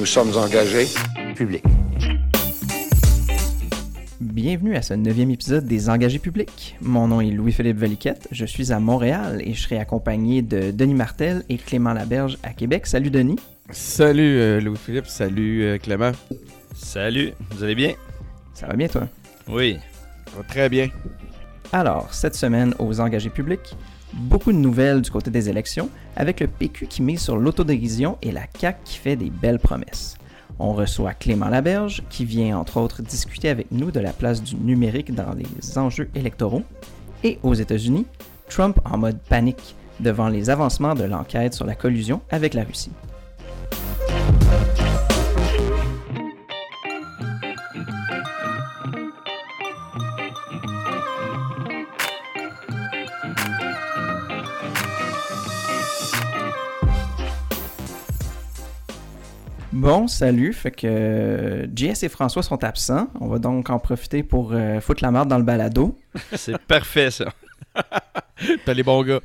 Nous sommes engagés. public. Bienvenue à ce neuvième épisode des Engagés publics. Mon nom est Louis-Philippe Veliquette, je suis à Montréal et je serai accompagné de Denis Martel et Clément Laberge à Québec. Salut Denis. Salut euh, Louis-Philippe, salut euh, Clément. Salut, vous allez bien? Ça va bien toi? Oui. Ça va très bien. Alors, cette semaine aux Engagés publics, beaucoup de nouvelles du côté des élections, avec le PQ qui mise sur l'autodérision et la CAQ qui fait des belles promesses. On reçoit Clément Laberge, qui vient entre autres discuter avec nous de la place du numérique dans les enjeux électoraux. Et aux États-Unis, Trump en mode panique devant les avancements de l'enquête sur la collusion avec la Russie. Bon, salut. Fait que euh, JS et François sont absents. On va donc en profiter pour euh, foutre la merde dans le balado. C'est parfait, ça. T'as les bons gars.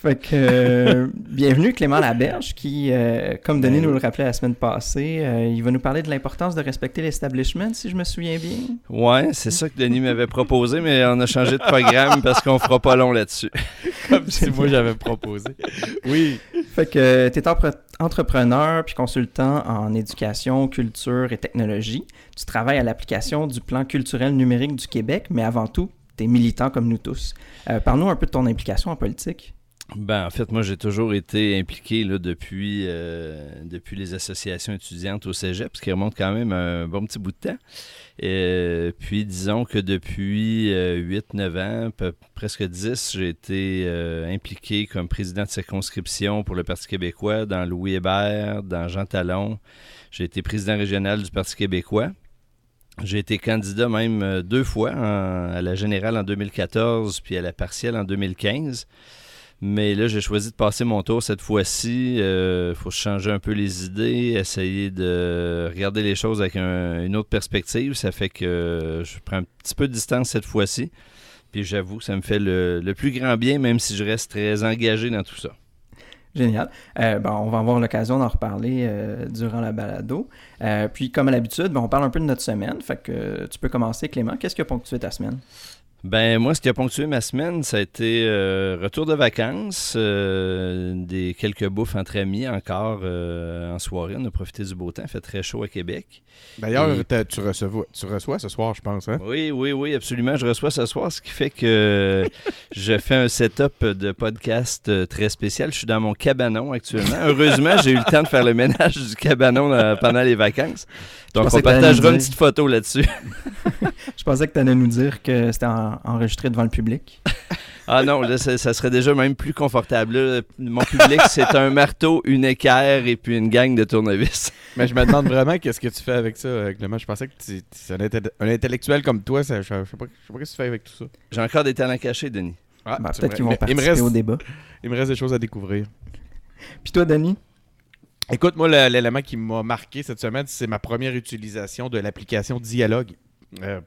Fait que euh, bienvenue Clément Laberge qui, euh, comme Denis nous le rappelait la semaine passée, euh, il va nous parler de l'importance de respecter l'establishment, si je me souviens bien. Ouais, c'est ça que Denis m'avait proposé, mais on a changé de programme parce qu'on fera pas long là-dessus. Comme si moi j'avais proposé. Oui. Fait que tu es entrepreneur puis consultant en éducation, culture et technologie. Tu travailles à l'application du plan culturel numérique du Québec, mais avant tout, tu es militant comme nous tous. Euh, Parle-nous un peu de ton implication en politique. Ben, en fait, moi, j'ai toujours été impliqué là, depuis, euh, depuis les associations étudiantes au cégep, ce qui remonte quand même un bon petit bout de temps. Et, puis, disons que depuis 8-9 ans, presque 10, j'ai été euh, impliqué comme président de circonscription pour le Parti québécois dans Louis Hébert, dans Jean Talon. J'ai été président régional du Parti québécois. J'ai été candidat même euh, deux fois, à la générale en 2014 puis à la partielle en 2015. Mais là, j'ai choisi de passer mon tour cette fois-ci. Il faut changer un peu les idées, essayer de regarder les choses avec un- une autre perspective. Ça fait que je prends un petit peu de distance cette fois-ci. Puis j'avoue que ça me fait le plus grand bien, même si je reste très engagé dans tout ça. Génial. Euh, on va avoir l'occasion d'en reparler euh, durant la balado. Euh, puis, comme à l'habitude, ben, on parle un peu de notre semaine. Fait que tu peux commencer, Clément. Qu'est-ce qui a ponctué ta semaine? Ben moi, ce qui a ponctué ma semaine, ça a été euh, retour de vacances, euh, des quelques bouffes entre amis encore euh, en soirée. On a profité du beau temps, il fait très chaud à Québec. D'ailleurs, Et- tu, reçois, tu reçois ce soir, je pense. Hein? Oui, oui, oui, absolument. Je reçois ce soir, ce qui fait que je fais un setup de podcast très spécial. Je suis dans mon cabanon actuellement. Heureusement, j'ai eu le temps de faire le ménage du cabanon pendant les vacances. Donc, on partagera une petite photo là-dessus. Je pensais que tu allais nous dire que c'était en- enregistré devant le public. Ah non, là, ça, ça serait déjà même plus confortable. là. Mon public, c'est un marteau, une équerre et puis une gang de tournevis. Mais je me demande vraiment qu'est-ce que tu fais avec ça, euh, Clément. Je pensais que tu, tu- un, intel- un intellectuel comme toi, ça, je, je sais pas, je sais pas ce que tu fais avec tout ça. J'ai encore des talents cachés, Denis. Ah, Ben, Peut-être qu'ils vont Mais il me, participer reste, au débat. il me reste des choses à découvrir. Puis toi, Denis? Écoute, moi, le- l'élément qui m'a marqué cette semaine, c'est ma première utilisation de l'application Dialogue. Euh,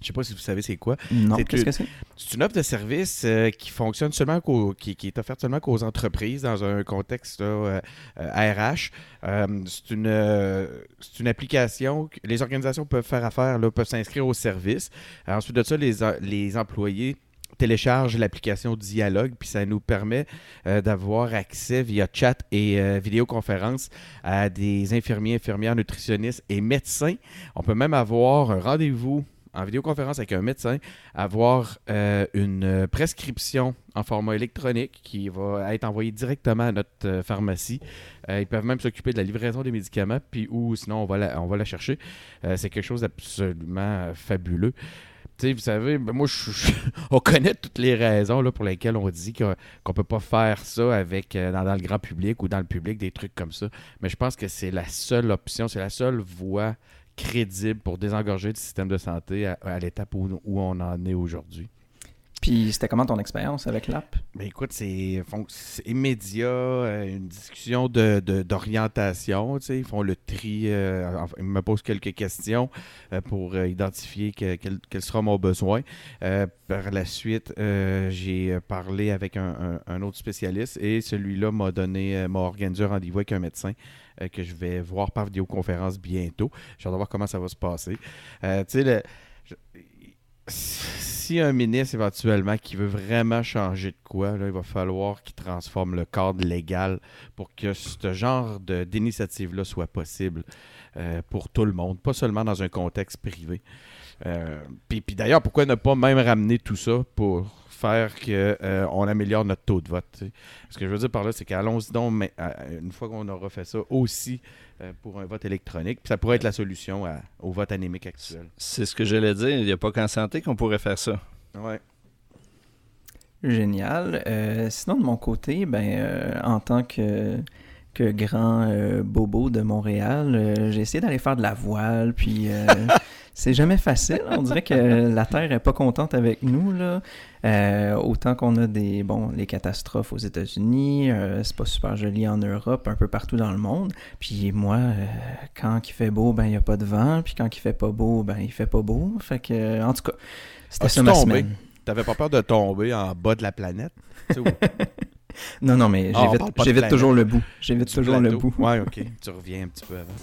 je sais pas si vous savez c'est quoi. Non, C'est qu'est-ce une- que c'est? C'est une offre de service euh, qui fonctionne seulement qu'aux- qui, qui est offerte seulement qu'aux entreprises dans un contexte là, euh, euh, RH. Euh, c'est une c'est une application que les organisations peuvent faire affaire là, peuvent s'inscrire au service. Alors, ensuite de ça, les, les employés téléchargent l'application Dialogue, puis ça nous permet euh, d'avoir accès via chat et euh, vidéoconférence à des infirmiers, infirmières, nutritionnistes et médecins. On peut même avoir un rendez-vous en vidéoconférence avec un médecin, avoir euh, une euh, prescription en format électronique qui va être envoyée directement à notre euh, pharmacie. Ils peuvent même s'occuper de la livraison des médicaments, puis ou sinon on va la, on va la chercher. C'est quelque chose d'absolument fabuleux. Vous savez, ben, moi, on connaît toutes les raisons là, pour lesquelles on dit qu'on ne peut pas faire ça avec, dans le grand public ou dans le public, des trucs comme ça. Mais je pense que c'est la seule option, c'est la seule voie crédible pour désengorger le système de santé à, à l'étape où, où on en est aujourd'hui. Puis c'était comment ton expérience avec l'app? Ben écoute, c'est immédiat, euh, une discussion de- de- d'orientation. tu sais, ils font le tri, euh, ils me posent quelques questions euh, pour identifier que- quel, quel sera mon besoin. Euh, par la suite, j'ai parlé avec un, un- un autre spécialiste et celui-là m'a donné, m'a organisé un rendez-vous avec un médecin que je vais voir par vidéoconférence bientôt. J'ai hâte de voir comment ça va se passer. Euh, tu sais, le- si un ministre éventuellement qui veut vraiment changer de quoi, il va falloir qu'il transforme le cadre légal pour que ce genre d'initiative-là soit possible euh, pour tout le monde, pas seulement dans un contexte privé. Euh, puis d'ailleurs, pourquoi ne pas même ramener tout ça pour faire qu'on améliore notre taux de vote? Ce que je veux dire par là, c'est qu'allons-y donc, mais, euh, une fois qu'on aura fait ça, aussi euh, pour un vote électronique. Puis ça pourrait être la solution à- au vote anémique actuel. C'est ce que j'allais dire. Il n'y a pas qu'en santé qu'on pourrait faire ça. Ouais. Génial. Euh, sinon, de mon côté, ben, euh, en tant que, que grand euh, bobo de Montréal, euh, j'ai essayé d'aller faire de la voile, puis euh, c'est jamais facile. On dirait que la Terre est pas contente avec nous, là. Autant qu'on a des, bon, les catastrophes aux États-Unis, c'est pas super joli en Europe, un peu partout dans le monde. Puis moi, quand il fait beau, ben, il y a pas de vent, puis quand il fait pas beau, ben, il fait pas beau. Fait que, en tout cas, c'était ça ma tombé? semaine. T'avais pas peur de tomber en bas de la planète? Non, non, mais Ah, j'évite toujours le bout. J'évite toujours le bout. Ouais, ok. Tu reviens un petit peu avant.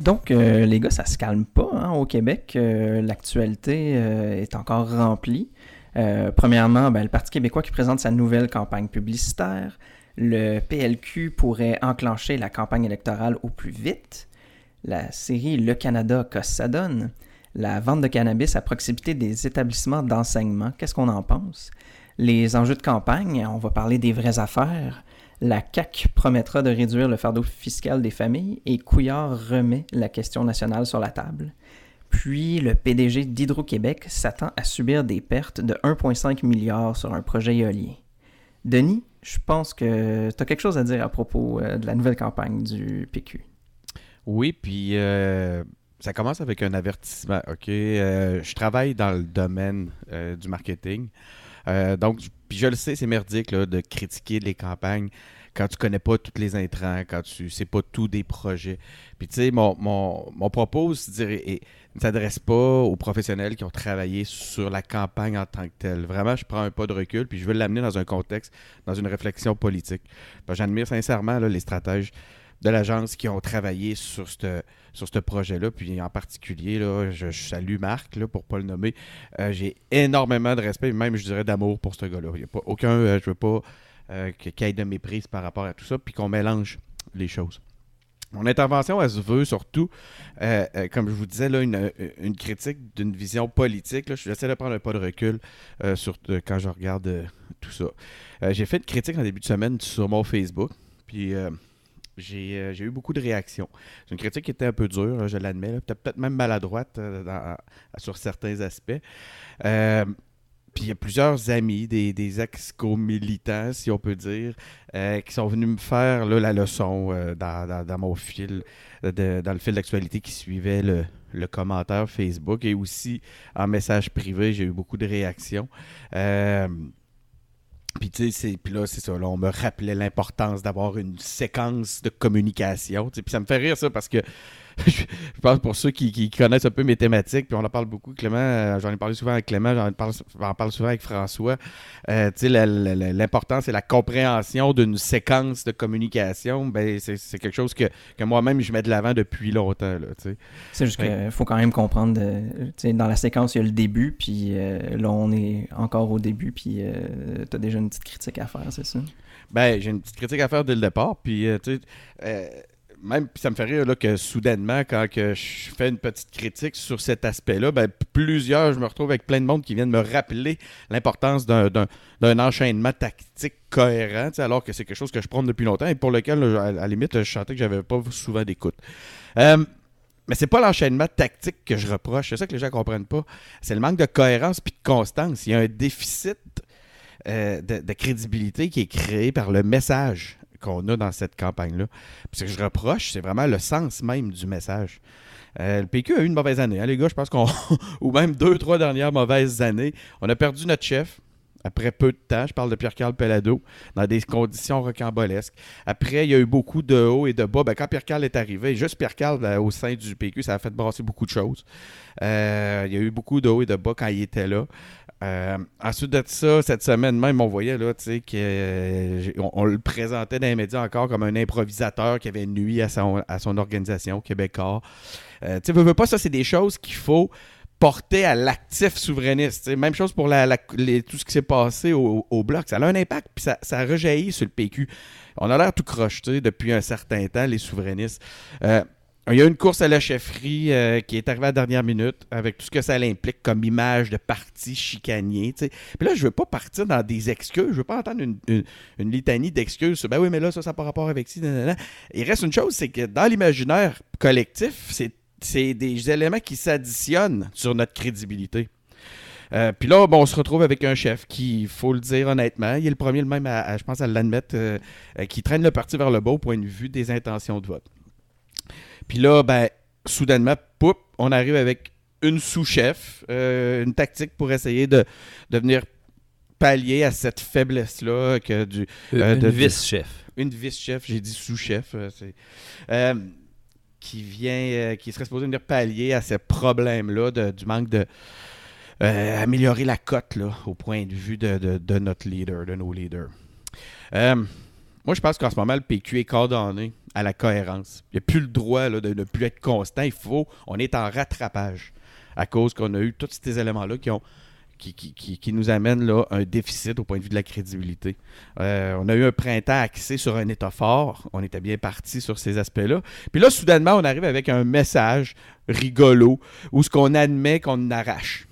Donc, euh, les gars, ça se calme pas hein, au Québec. Euh, L'actualité euh, est encore remplie. Premièrement, ben, le Parti québécois qui présente sa nouvelle campagne publicitaire. Le PLQ pourrait enclencher la campagne électorale au plus vite. La série Le Canada casse sa donne. La vente de cannabis à proximité des établissements d'enseignement. Qu'est-ce qu'on en pense? Les enjeux de campagne, on va parler des vraies affaires. La CAQ promettra de réduire le fardeau fiscal des familles et Couillard remet la question nationale sur la table. Puis le PDG d'Hydro-Québec s'attend à subir des pertes de 1,5 milliard sur un projet éolien. Denis, je pense que tu as quelque chose à dire à propos euh, de la nouvelle campagne du PQ. Oui, puis euh, ça commence avec un avertissement, OK? Euh, je travaille dans le domaine du marketing. Donc, puis je le sais, c'est merdique là, de critiquer les campagnes quand tu connais pas tous les intrants, quand tu sais pas tout des projets. Puis tu sais, mon, mon, mon propos est- ne s'adresse pas aux professionnels qui ont travaillé sur la campagne en tant que telle. Vraiment, je prends un pas de recul, puis je veux l'amener dans un contexte, dans une réflexion politique. J'admire sincèrement les stratèges de l'agence qui ont travaillé sur ce sur projet-là. Puis en particulier, là, je, je salue Marc, là, pour ne pas le nommer. Euh, J'ai énormément de respect, même je dirais d'amour pour ce gars-là. Il n'y a pas aucun, euh, je veux pas euh, qu'il y ait de méprise par rapport à tout ça, puis qu'on mélange les choses. Mon intervention, elle se veut surtout, euh, euh, comme je vous disais, là, une, critique d'une vision politique. Là. J'essaie de prendre un pas de recul sur, quand je regarde tout ça. J'ai fait une critique en début de semaine sur mon Facebook, puis j'ai eu beaucoup de réactions. C'est une critique qui était un peu dure, je l'admets, peut-être même maladroite sur certains aspects. Puis il y a plusieurs amis, des, des ex-co-militants, si on peut dire, euh, qui sont venus me faire là, la leçon euh, dans, dans- mon fil, euh, dans le fil d'actualité qui suivait le, le commentaire Facebook et aussi en message privé, j'ai eu beaucoup de réactions. Puis tu sais, puis là, c'est ça, là, on me rappelait l'importance d'avoir une séquence de communication. Puis ça me fait rire ça parce que je pense pour ceux qui, qui connaissent un peu mes thématiques, puis on en parle beaucoup, Clément, euh, j'en ai parlé souvent avec Clément, j'en parle, souvent avec François. Euh, tu sais, la- la- la- l'importance et la compréhension d'une séquence de communication, ben, c'est c'est quelque chose que, que moi-même je mets de l'avant depuis longtemps. C'est juste Ouais. qu'il faut quand même comprendre, euh, dans la séquence, il y a le début, puis euh, là, on est encore au début, puis tu as déjà une petite critique à faire, c'est ça? Ben, j'ai une petite critique à faire dès le départ. Puis, euh, tu sais, euh, même ça me fait rire là, que soudainement, quand que je fais une petite critique sur cet aspect-là, ben, plusieurs, je me retrouve avec plein de monde qui viennent me rappeler l'importance d'un, enchaînement tactique cohérent, alors que c'est quelque chose que je prône depuis longtemps et pour lequel, à, la limite, je sentais que j'avais pas souvent d'écoute. Euh, mais c'est pas l'enchaînement tactique que je reproche, c'est ça que les gens comprennent pas. C'est le manque de cohérence puis de constance. Il y a un déficit euh, de, de crédibilité qui est créé par le message qu'on a dans cette campagne-là. Ce que je reproche, c'est vraiment le sens même du message. Euh, le PQ a eu une mauvaise année, hein, les gars. Je pense qu'on. ou même deux, trois dernières mauvaises années. On a perdu notre chef. après peu de temps. Je parle de Pierre-Carl Pellado, dans des conditions rocambolesques. Après, il y a eu beaucoup de hauts et de bas. Ben, quand Pierre-Carl est arrivé, juste Pierre-Carl euh, au sein du PQ, ça a fait brasser beaucoup de choses. Euh, il y a eu beaucoup de hauts et de bas quand il était là. Euh, ensuite de ça, cette semaine même, on voyait là, tu sais, on, le présentait dans les médias encore comme un improvisateur qui avait nuit à son, à son organisation québécois. tu sais, veux, veux pas, ça, c'est des choses qu'il faut porter à l'actif souverainiste. Même chose pour tout ce qui s'est passé au, Bloc. Ça a un impact, puis ça, ça rejaillit sur le PQ. On a l'air tout croche depuis un certain temps, les souverainistes. Euh, il y a une course à la chefferie euh, qui est arrivée à la dernière minute avec tout ce que ça implique comme image de parti chicanier. Puis là, je veux pas partir dans des excuses. Je veux pas entendre une, litanie d'excuses. Ben oui, mais là, ça, ça n'a pas rapport avec ci. Il reste une chose, c'est que dans l'imaginaire collectif, c'est des éléments qui s'additionnent sur notre crédibilité. Euh, puis là, bon, on se retrouve avec un chef qui, il faut le dire honnêtement, il est le premier même, à, je pense, à l'admettre, euh, qui traîne le parti vers le bas au point de vue des intentions de vote. Puis là, ben, soudainement, poup, on arrive avec une sous-chef, une tactique pour essayer de, de venir pallier à cette faiblesse-là que du... une vice-chef. Une vice-chef, j'ai dit sous-chef. c'est qui vient, euh, qui serait supposé venir pallier à ces problèmes-là du manque de euh, améliorer la cote là, au point de vue de, notre leader, de nos leaders. Euh, moi, je pense qu'en ce moment, le PQ est coordonné à la cohérence. Il n'y a plus le droit de ne plus être constant. Il faut, on est en rattrapage à cause qu'on a eu tous ces éléments-là qui nous amène là, un déficit au point de vue de la crédibilité. Euh, on a eu un printemps axé sur un État fort. On était bien parti sur ces aspects-là. Puis là, soudainement, on arrive avec un message rigolo où ce qu'on admet qu'on arrache.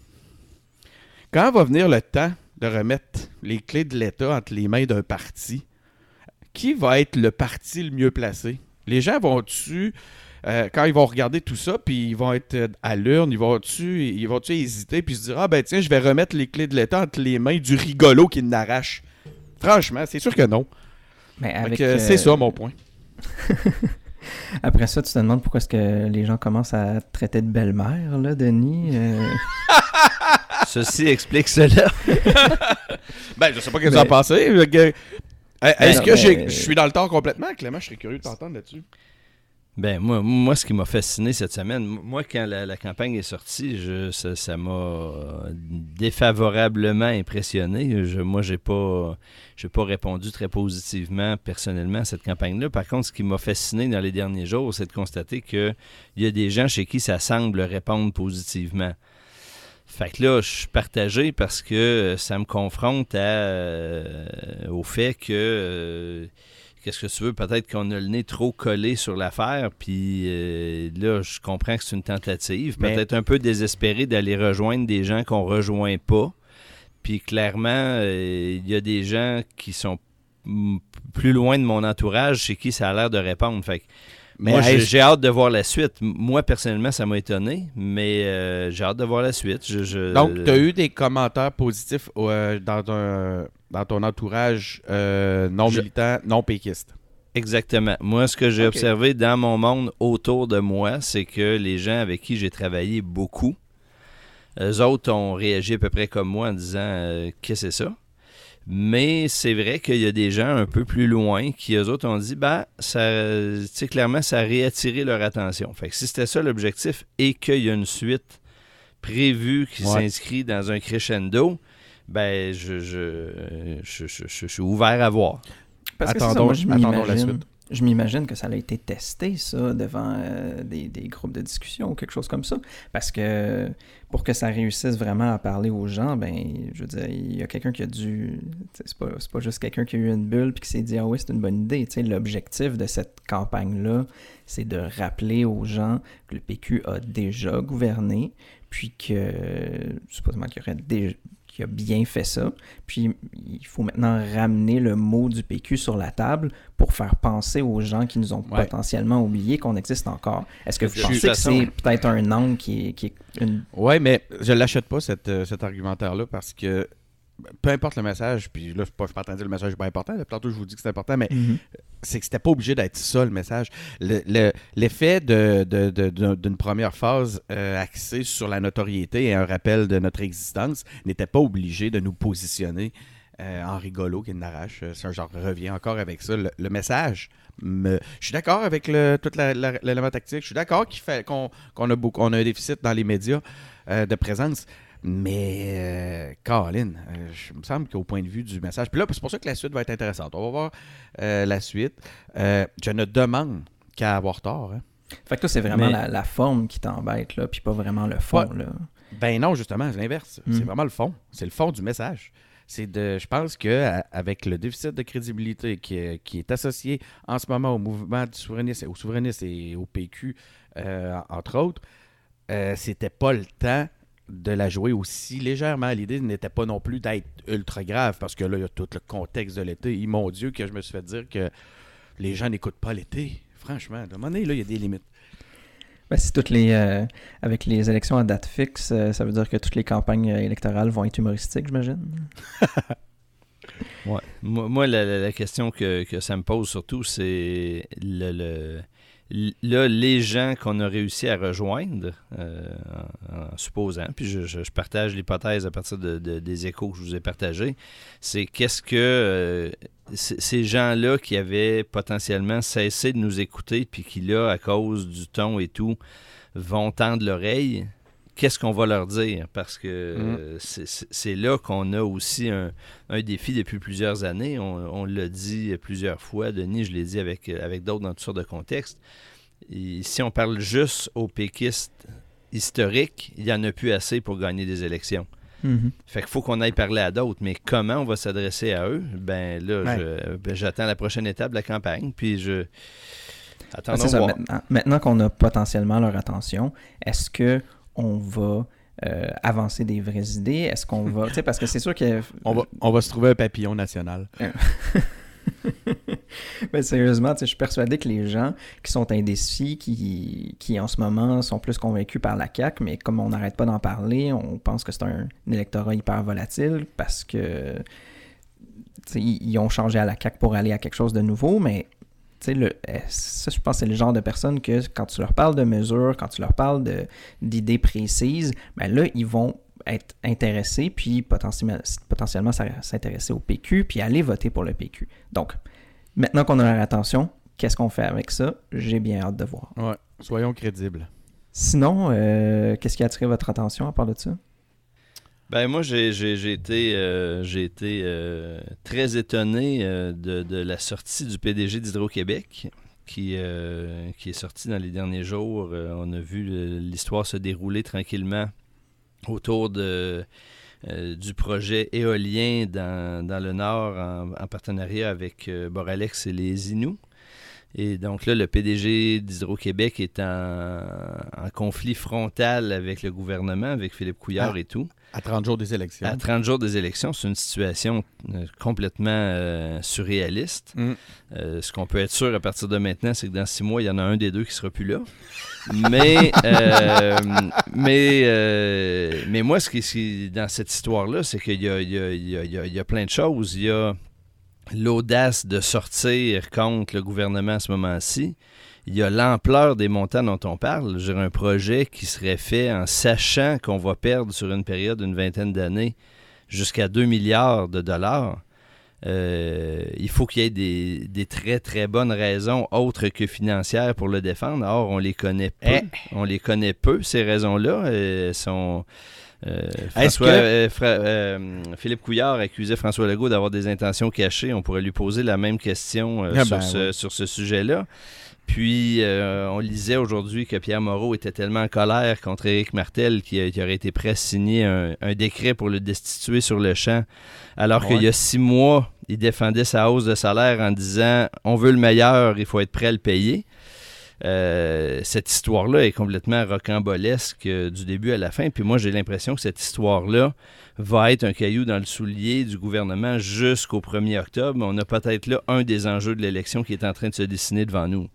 Quand va venir le temps de remettre les clés de l'État entre les mains d'un parti, qui va être le parti le mieux placé? Les gens vont-tu euh, quand ils vont regarder tout ça, puis ils vont être euh, à l'urne, ils vont-tu ils vont hésiter, puis se dire Ah ben tiens, je vais remettre les clés de l'État entre les mains du rigolo qui n'arrache? Franchement, c'est sûr que non. Mais avec, euh, c'est ça mon point. Après ça, tu te demandes pourquoi est-ce que les gens commencent à traiter de belle-mère, là, Denis. Ceci explique cela. ben, je sais pas ce que vous en pensez. Est-ce ben que je suis dans le temps complètement, Clément? Je serais curieux de t'entendre là-dessus. Ben moi, moi, ce qui m'a fasciné cette semaine, moi, quand la, campagne est sortie, je, ça, m'a défavorablement impressionné. Je, moi, j'ai pas, j'ai pas répondu très positivement personnellement à cette campagne-là. Par contre, ce qui m'a fasciné dans les derniers jours, c'est de constater qu'il y a des gens chez qui ça semble répondre positivement. Fait que là, je suis partagé parce que ça me confronte à, euh, au fait que euh, qu'est-ce que tu veux? Peut-être qu'on a le nez trop collé sur l'affaire, puis euh, là, je comprends que c'est une tentative. Peut-être un peu désespéré d'aller rejoindre des gens qu'on rejoint pas. Puis clairement, euh, il y a des gens qui sont plus loin de mon entourage chez qui ça a l'air de répondre. Fait mais moi, j'ai hâte de voir la suite. Moi, personnellement, ça m'a étonné, mais euh, j'ai hâte de voir la suite. Donc, tu as eu des commentaires positifs dans un dans ton entourage euh, non militant, non péquiste? Exactement. Moi, ce que j'ai observé dans mon monde autour de moi, c'est que les gens avec qui j'ai travaillé beaucoup, eux autres ont réagi à peu près comme moi en disant euh, Qu'est-ce que c'est ça? Mais c'est vrai qu'il y a des gens un peu plus loin qui, eux autres, ont dit, bah, ça, clairement, ça a réattiré leur attention. Fait que si c'était ça l'objectif et qu'il y a une suite prévue qui s'inscrit dans un crescendo, ben, je, je, je, je, suis ouvert à voir. Parce attendons, que attendons la suite. Je m'imagine que ça a été testé, ça, devant euh, des, groupes de discussion ou quelque chose comme ça. Parce que pour que ça réussisse vraiment à parler aux gens, ben, je veux dire, il y a quelqu'un qui a dû. C'est pas, pas juste quelqu'un qui a eu une bulle puis qui s'est dit Ah oui, c'est une bonne idée. L'objectif de cette campagne-là, c'est de rappeler aux gens que le PQ a déjà gouverné, puis que supposément qu'il y aurait déjà a bien fait ça. Puis il faut maintenant ramener le mot du PQ sur la table pour faire penser aux gens qui nous ont potentiellement oublié qu'on existe encore. Est-ce que vous pensez que c'est peut-être un angle qui est, qui une... Oui, mais je ne l'achète pas, cette, euh, cet argumentaire-là, parce que peu importe le message, puis là, je ne suis pas en train de dire le message n'est pas important, tantôt je vous dis que c'est important, mais mhm. c'est que c'était pas obligé d'être ça le message. Le- le- L'effet de, de- de- d'une première phase euh, axée sur la notoriété et un rappel de notre existence n'était pas obligé de nous positionner euh, en rigolo qui n'arrache. Euh, C'est un genre revient encore avec ça. Le, le message, me- je suis d'accord avec le, tout la- la- l'élément tactique. Je suis d'accord qu'il qu'on qu'on a beaucoup, on a un déficit dans les médias euh, de présence. Mais, euh, Colin, euh, je- me semble qu'au point de vue du message. Puis là, c'est pour ça que la suite va être intéressante. On va voir euh, la suite. Euh, je ne demande qu'à avoir tort. hein. Fait que toi, c'est vraiment Mais- la, la forme qui t'embête, là, puis pas vraiment le fond, là. Ben non, justement, c'est l'inverse. Mm. C'est vraiment le fond. C'est le fond du message. C'est de, je pense que avec le déficit de crédibilité qui est, qui est associé en ce moment au mouvement du souverainiste, au souverainiste et au PQ, entre autres, c'était pas le temps de la jouer aussi légèrement. L'idée n'était pas non plus d'être ultra grave parce que là, il y a tout le contexte de l'été. Mon Dieu, que je me suis fait dire que les gens n'écoutent pas l'été. Franchement, à un moment donné, là, il y a des limites. Ben, si toutes les. euh, avec les élections à date fixe, euh, ça veut dire que toutes les campagnes euh, électorales vont être humoristiques, j'imagine? Ouais. Moi, moi, la, question que, que ça me pose surtout, c'est le, là, les gens qu'on a réussi à rejoindre, euh, en, supposant, puis je, partage l'hypothèse à partir de, de- des échos que je vous ai partagés, c'est qu'est-ce que euh, ces gens-là qui avaient potentiellement cessé de nous écouter, puis qui là, à cause du ton et tout, vont tendre l'oreille, qu'est-ce qu'on va leur dire? Parce que euh, c'est- là qu'on a aussi un, un défi depuis plusieurs années. On, on l'a dit plusieurs fois, Denis, je l'ai dit avec, avec d'autres dans toutes sortes de contextes. Et si on parle juste aux péquistes historiques, il n'y en a plus assez pour gagner des élections. Mhm. Fait qu'il faut qu'on aille parler à d'autres. Mais comment on va s'adresser à eux? Ben là, Ouais. ben, j'attends la prochaine étape de la campagne. Puis je. Ah, Attendons c'est ça, voir. maintenant, maintenant qu'on a potentiellement leur attention, est-ce que on va euh, avancer des vraies idées? Est-ce qu'on va. Tu sais, parce que c'est sûr que. On va, on va se trouver un papillon national. Ben, sérieusement, tu sais, je suis persuadé que les gens qui sont indécis, qui, qui en ce moment sont plus convaincus par la CAQ, mais comme on n'arrête pas d'en parler, on pense que c'est un, un électorat hyper volatile parce que ils, ont changé à la CAQ pour aller à quelque chose de nouveau, mais le, euh, ça, je pense que c'est le genre de personnes que quand tu leur parles de mesures, quand tu leur parles d'idées précises, ben là, ils vont être intéressés, puis potentiellement, potentiellement s'intéresser au PQ, puis aller voter pour le PQ. Donc, maintenant qu'on a leur attention, qu'est-ce qu'on fait avec ça? J'ai bien hâte de voir. Ouais. Soyons crédibles. Sinon, euh, qu'est-ce qui a attiré votre attention à part de ça? Ben moi, j'ai été, euh, été euh, très étonné euh, de, de la sortie du PDG d'Hydro-Québec, qui, qui est sorti dans les derniers jours. On a vu l'histoire se dérouler tranquillement autour de, du projet éolien dans, dans le Nord en, en partenariat avec Boralex et les Inuits. Et donc là, le PDG d'Hydro-Québec est en, en conflit frontal avec le gouvernement, avec Philippe Couillard Ah. et tout. À 30 jours des élections. À 30 jours des élections, c'est une situation euh, complètement euh, surréaliste. Mm. Euh, ce qu'on peut être sûr à partir de maintenant, c'est que dans six mois, il y en a un des deux qui sera plus là. Mais, euh, mais, mais moi, ce qui est dans cette histoire-là, c'est qu'il y a, il y, a, il y a- il y a- il y a plein de choses. Il y a l'audace de sortir contre le gouvernement à ce moment-ci. Il y a l'ampleur des montants dont on parle. J'ai un projet qui serait fait en sachant qu'on va perdre sur une période d'une vingtaine d'années jusqu'à 2 milliards de dollars. Euh, il faut qu'il y ait des, des très très bonnes raisons autres que financières pour le défendre. Or, on les connaît peu. Eh. On les connaît peu, ces raisons-là. Euh, sont, François- que- euh, Fra- euh, Philippe Couillard accusait François Legault d'avoir des intentions cachées? On pourrait lui poser la même question euh, Ah sur, ben ce, sur ce sujet-là. Puis, euh, on lisait aujourd'hui que Pierre Moreau était tellement en colère contre Éric Martel qu'il aurait été prêt à signer un, un décret pour le destituer sur le champ. Alors Ouais. qu'il y a six mois, il défendait sa hausse de salaire en disant on veut le meilleur, il faut être prêt à le payer. Euh, cette histoire-là est complètement rocambolesque euh, du début à la fin. Puis moi, j'ai l'impression que cette histoire-là va être un caillou dans le soulier du gouvernement jusqu'au 1er octobre. On a peut-être là un des enjeux de l'élection qui est en train de se dessiner devant nous.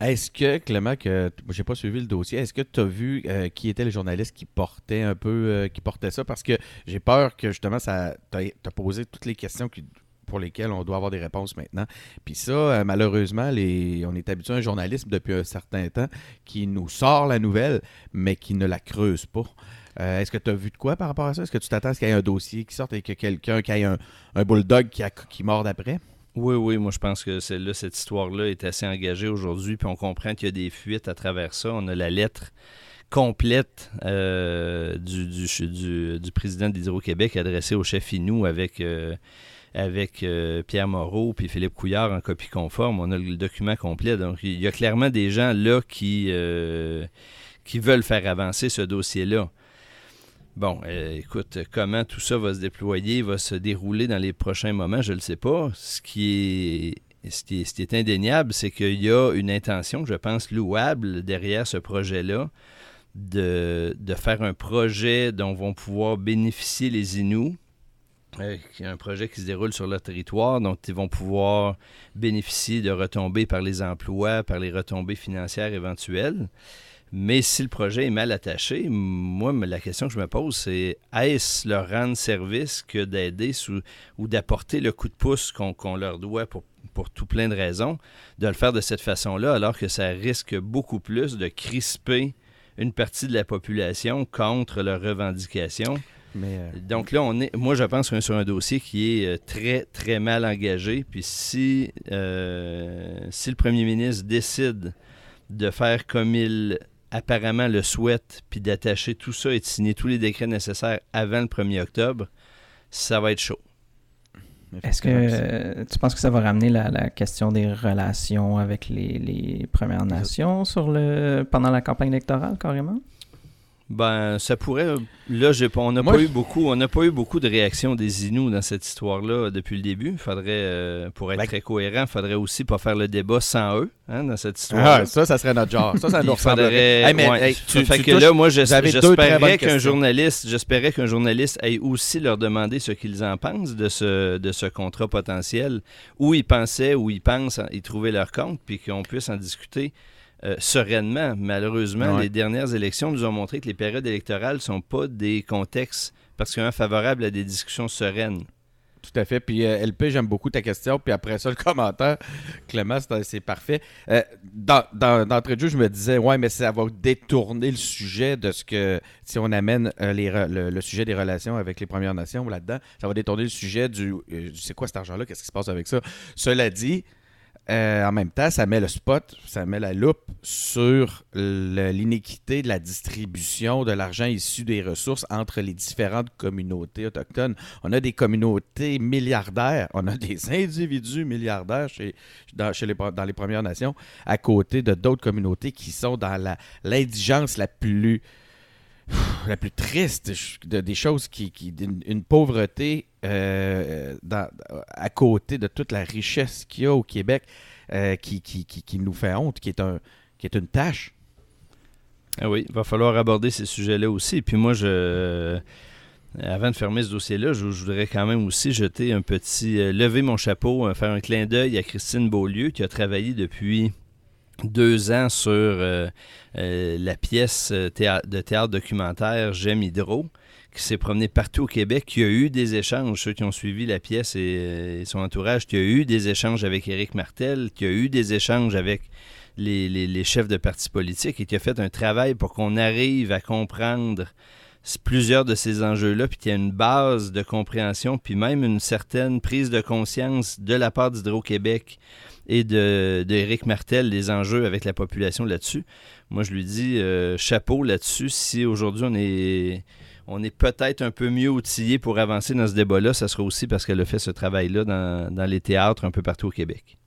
Est-ce que, Clément, que j'ai pas suivi le dossier, est-ce que tu as vu euh, qui étaient les journalistes qui portaient un peu qui portaient ça? Parce que j'ai peur que justement ça t'as as posé toutes les questions qui pour lesquels on doit avoir des réponses maintenant. Puis ça, euh, malheureusement, les, on est habitué à un journalisme depuis un certain temps qui nous sort la nouvelle, mais qui ne la creuse pas. Euh, Est-ce que tu as vu de quoi par rapport à ça? Est-ce que tu t'attends à ce qu'il y ait un dossier qui sorte et que quelqu'un, qui ait un, un bulldog qui, a, qui morde après? Oui, oui, moi je pense que celle-là, cette histoire-là est assez engagée aujourd'hui, puis on comprend qu'il y a des fuites à travers ça. On a la lettre complète euh, du, du, du, du, président d'Hydro-Québec adressée au chef Inou avec, avec euh, Pierre Moreau puis Philippe Couillard en copie conforme. On a le document complet. Donc, il y a clairement des gens là qui, euh, qui veulent faire avancer ce dossier-là. Bon, euh, écoute, comment tout ça va se déployer, va se dérouler dans les prochains moments, je ne le sais pas. Ce qui est, indéniable, c'est qu'il y a une intention, je pense, louable derrière ce projet-là, de, de, faire un projet dont vont pouvoir bénéficier les Inuits, un projet qui se déroule sur leur territoire, dont ils vont pouvoir bénéficier de retombées par les emplois, par les retombées financières éventuelles. Mais si le projet est mal attaché, moi, la question que je me pose, c'est est-ce leur rendre service que d'aider ou d'apporter le coup de pouce qu'on qu leur doit pour, pour tout plein de raisons, de le faire de cette façon-là, alors que ça risque beaucoup plus de crisper une partie de la population contre leurs revendications. Mais euh... Donc là, on est, moi, je pense qu'on est sur un dossier qui est très, très mal engagé. Puis si, euh, si le premier ministre décide de faire comme il apparemment le souhaite, puis d'attacher tout ça et de signer tous les décrets nécessaires avant le 1er octobre, ça va être chaud. Est-ce que euh, tu penses que ça va ramener la, la question des relations avec les, les Premières Nations sur le, pendant la campagne électorale, carrément? Ben, ça pourrait. Là, on n'a pas eu beaucoup, on n'a pas eu beaucoup de réactions des Inuits dans cette histoire-là depuis le début. Faudrait, euh, pour être ben... très cohérent, il faudrait aussi pas faire le débat sans eux hein, dans cette histoire. Ah, ça, ça serait notre genre. Ça, ça nous faudrait. Hey, mais, ouais, hey, tu, fait tu que touches... là, moi, j'espérais qu'un journaliste, j'espérais qu'un journaliste aille aussi leur demander ce qu'ils en pensent de ce de ce contrat potentiel, où ils pensaient, où ils pensent, ils trouvaient leur compte, puis qu'on puisse en discuter. Euh, sereinement. Malheureusement, ouais. les dernières élections nous ont montré que les périodes électorales ne sont pas des contextes particulièrement favorables à des discussions sereines. Tout à fait. Puis euh, LP, j'aime beaucoup ta question. Puis après ça, le commentaire, Clément, c'est parfait. Euh, dans, dans, d'entrée de jeu, je me disais, ouais, mais ça va détourner le sujet de ce que, si on amène euh, les, le, le, sujet des relations avec les Premières Nations là-dedans, ça va détourner le sujet du, c'est quoi cet argent-là, qu'est-ce qui se passe avec ça? Cela dit, euh, en même temps, ça met le spot, ça met la loupe sur l'inéquité de la distribution de l'argent issu des ressources entre les différentes communautés autochtones. On a des communautés milliardaires, on a des individus milliardaires dans, les, Premières Nations, à côté de d'autres communautés qui sont dans l'indigence la plus la plus triste de, des choses qui, une, pauvreté euh, à côté de toute la richesse qu'il y a au Québec euh, qui, nous fait honte, qui est, un, une tâche. Ah oui, il va falloir aborder ces sujets-là aussi. Puis moi, je avant de fermer ce dossier-là, je, voudrais quand même aussi jeter un petit. Euh, lever mon chapeau, faire un clin d'œil à Christine Beaulieu qui a travaillé depuis deux ans sur euh, euh, la pièce théâtre, de théâtre documentaire J'aime Hydro, qui s'est promenée partout au Québec, qui a eu des échanges, ceux qui ont suivi la pièce et, son entourage, qui a eu des échanges avec Éric Martel, qui a eu des échanges avec les chefs de partis politiques et qui a fait un travail pour qu'on arrive à comprendre plusieurs de ces enjeux-là, puis qu'il y a une base de compréhension, puis même une certaine prise de conscience de la part d'Hydro-Québec et de, de Martel des enjeux avec la population là-dessus. Moi, je lui dis euh, chapeau là-dessus. Si aujourd'hui on est, on est peut-être un peu mieux outillé pour avancer dans ce débat-là, ça sera aussi parce qu'elle a fait ce travail-là dans, dans, les théâtres un peu partout au Québec.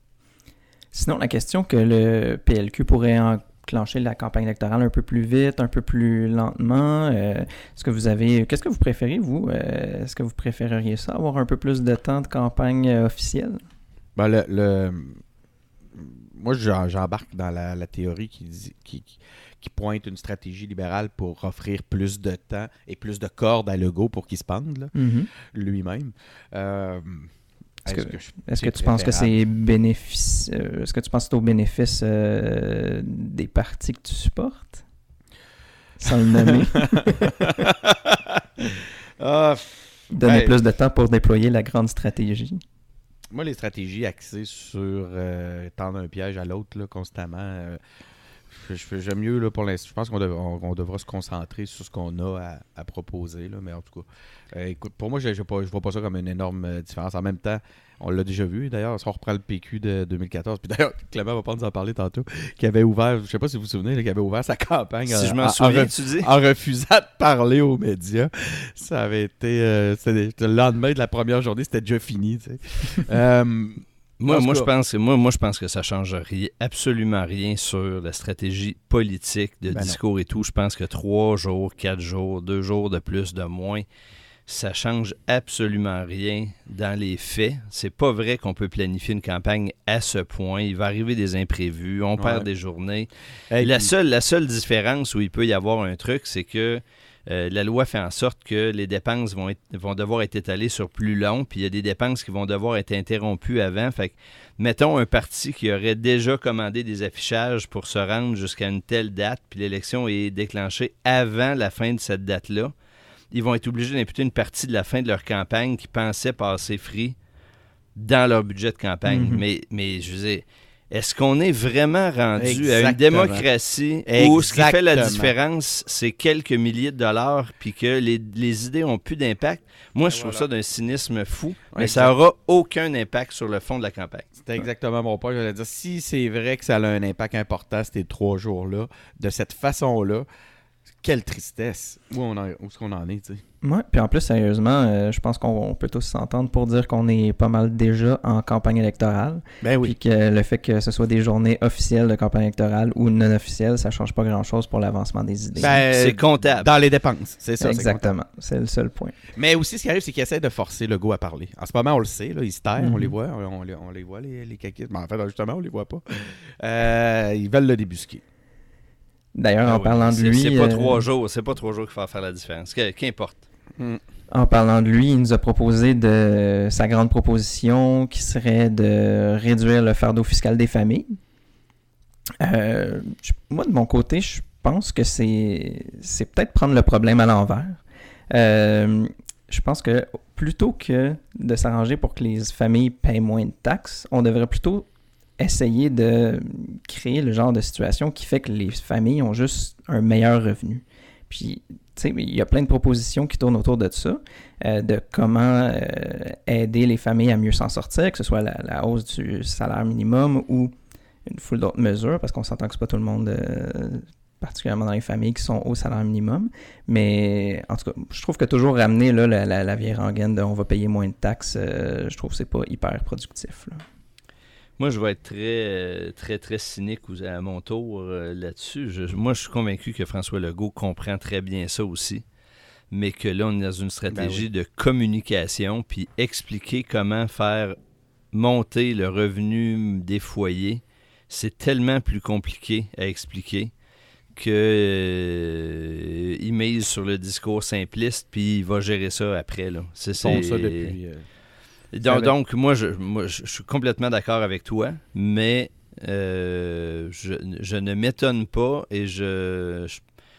Sinon, la question que le PLQ pourrait enclencher la campagne électorale un peu plus vite, un peu plus lentement. Euh, est-ce que vous avez, qu'est-ce que vous préférez vous? Euh, Est-ce que vous préféreriez ça, avoir un peu plus de temps de campagne officielle? Ben, le, le, moi, j'embarque dans la, la, théorie qui, dit, qui, qui, pointe une stratégie libérale pour offrir plus de temps et plus de cordes à Legault pour qu'il se pende mm -hmm. lui-même. Euh, est-ce que, est que, est que tu penses que c'est bénéfice euh, Est-ce que tu penses que c'est au bénéfice euh, des partis que tu supportes? Sans le nommer. ah, Donner hey. plus de temps pour déployer la grande stratégie. Moi, les stratégies axées sur euh, tendre un piège à l'autre constamment, euh, j'aime mieux là, pour l'instant. Je pense qu'on dev- on- on devra se concentrer sur ce qu'on a à, à proposer. Là, mais en tout cas, euh, écoute, pour moi, je ne vois pas ça comme une énorme euh, différence. En même temps, on l'a déjà vu. D'ailleurs, si on reprend le PQ de 2014, puis d'ailleurs, Clément va pas nous en parler tantôt, qui avait ouvert, je sais pas si vous vous souvenez, là, qui avait ouvert sa campagne Si en- je m'en en- en souviens, ref- tu dis. en refusant de parler aux médias. Ça avait été. euh, le lendemain de la première journée, c'était déjà fini. tu sais. Euh, Moi, je pense que, moi, moi, je pense que ça change rien, absolument rien sur la stratégie politique de Ben non. discours et tout. Je pense que trois jours, quatre jours, deux jours de plus, de moins, ça change absolument rien dans les faits. C'est pas vrai qu'on peut planifier une campagne à ce point. Il va arriver des imprévus, on Ouais. perd des journées. la, puis- seule, la seule différence où il peut y avoir un truc, c'est que euh, la loi fait en sorte que les dépenses vont, être- vont devoir être étalées sur plus long, puis il y a des dépenses qui vont devoir être interrompues avant. Fait que, mettons un parti qui aurait déjà commandé des affichages pour se rendre jusqu'à une telle date, puis l'élection est déclenchée avant la fin de cette date-là. Ils vont être obligés d'imputer une partie de la fin de leur campagne qui pensaient passer free dans leur budget de campagne. Mhm. mais, mais je veux dire, est-ce qu'on est vraiment rendu à une démocratie où ce qui fait la différence, c'est quelques milliers de dollars, puis que les, les idées ont plus d'impact? Moi, je trouve ça d'un cynisme fou, mais ça exact. aura aucun impact sur le fond de la campagne. C'était exactement mon point. J'allais dire, si c'est vrai que ça a un impact important ces trois jours-là, de cette façon-là, quelle tristesse. Où, on où est-ce qu'on en est, tu sais? Ouais, puis en plus, sérieusement, euh, je pense qu'on on peut tous s'entendre pour dire qu'on est pas mal déjà en campagne électorale. Ben Puis que le fait que ce soit des journées officielles de campagne électorale ou non officielles, ça change pas grand-chose pour l'avancement des idées. Ben, C'est comptable. Dans les dépenses, c'est ça. Exactement, c'est le seul point. Mais aussi, ce qui arrive, c'est qu'ils essaient de forcer le go à parler. En ce moment, on le sait, là, ils se tairent, on Mhm. les voit, on, on les- on les voit, les, les caquistes. Mais en fait, justement, on les voit pas. Euh, ils veulent le débusquer. D'ailleurs, Ah en oui, parlant de lui, C'est pas euh, trois jours, c'est pas trois jours qui va faire la différence. Qu'importe. En parlant de lui, il nous a proposé de sa grande proposition qui serait de réduire le fardeau fiscal des familles. Euh, moi, de mon côté, je pense que c'est peut-être prendre le problème à l'envers. Euh, je pense que plutôt que de s'arranger pour que les familles payent moins de taxes, on devrait plutôt essayer de créer le genre de situation qui fait que les familles ont juste un meilleur revenu. Puis, tu sais, il y a plein de propositions qui tournent autour de ça, euh, de comment euh, aider les familles à mieux s'en sortir, que ce soit la, hausse du salaire minimum ou une foule d'autres mesures, parce qu'on s'entend que c'est pas tout le monde, euh, particulièrement dans les familles, qui sont au salaire minimum. Mais en tout cas, je trouve que toujours ramener là, la, vieille rengaine de on va payer moins de taxes, je trouve que c'est pas hyper productif. Moi, je vais être très, euh, très, très cynique à mon tour euh, là-dessus. Je- moi, je suis convaincu que François Legault comprend très bien ça aussi, mais que là, on est dans une stratégie de communication, puis expliquer comment faire monter le revenu des foyers, c'est tellement plus compliqué à expliquer que euh, il mise sur le discours simpliste, puis il va gérer ça après. Là. C'est- ça depuis. euh, donc, moi, je, moi, je, je suis complètement d'accord avec toi, mais euh, je, je ne m'étonne pas et je, je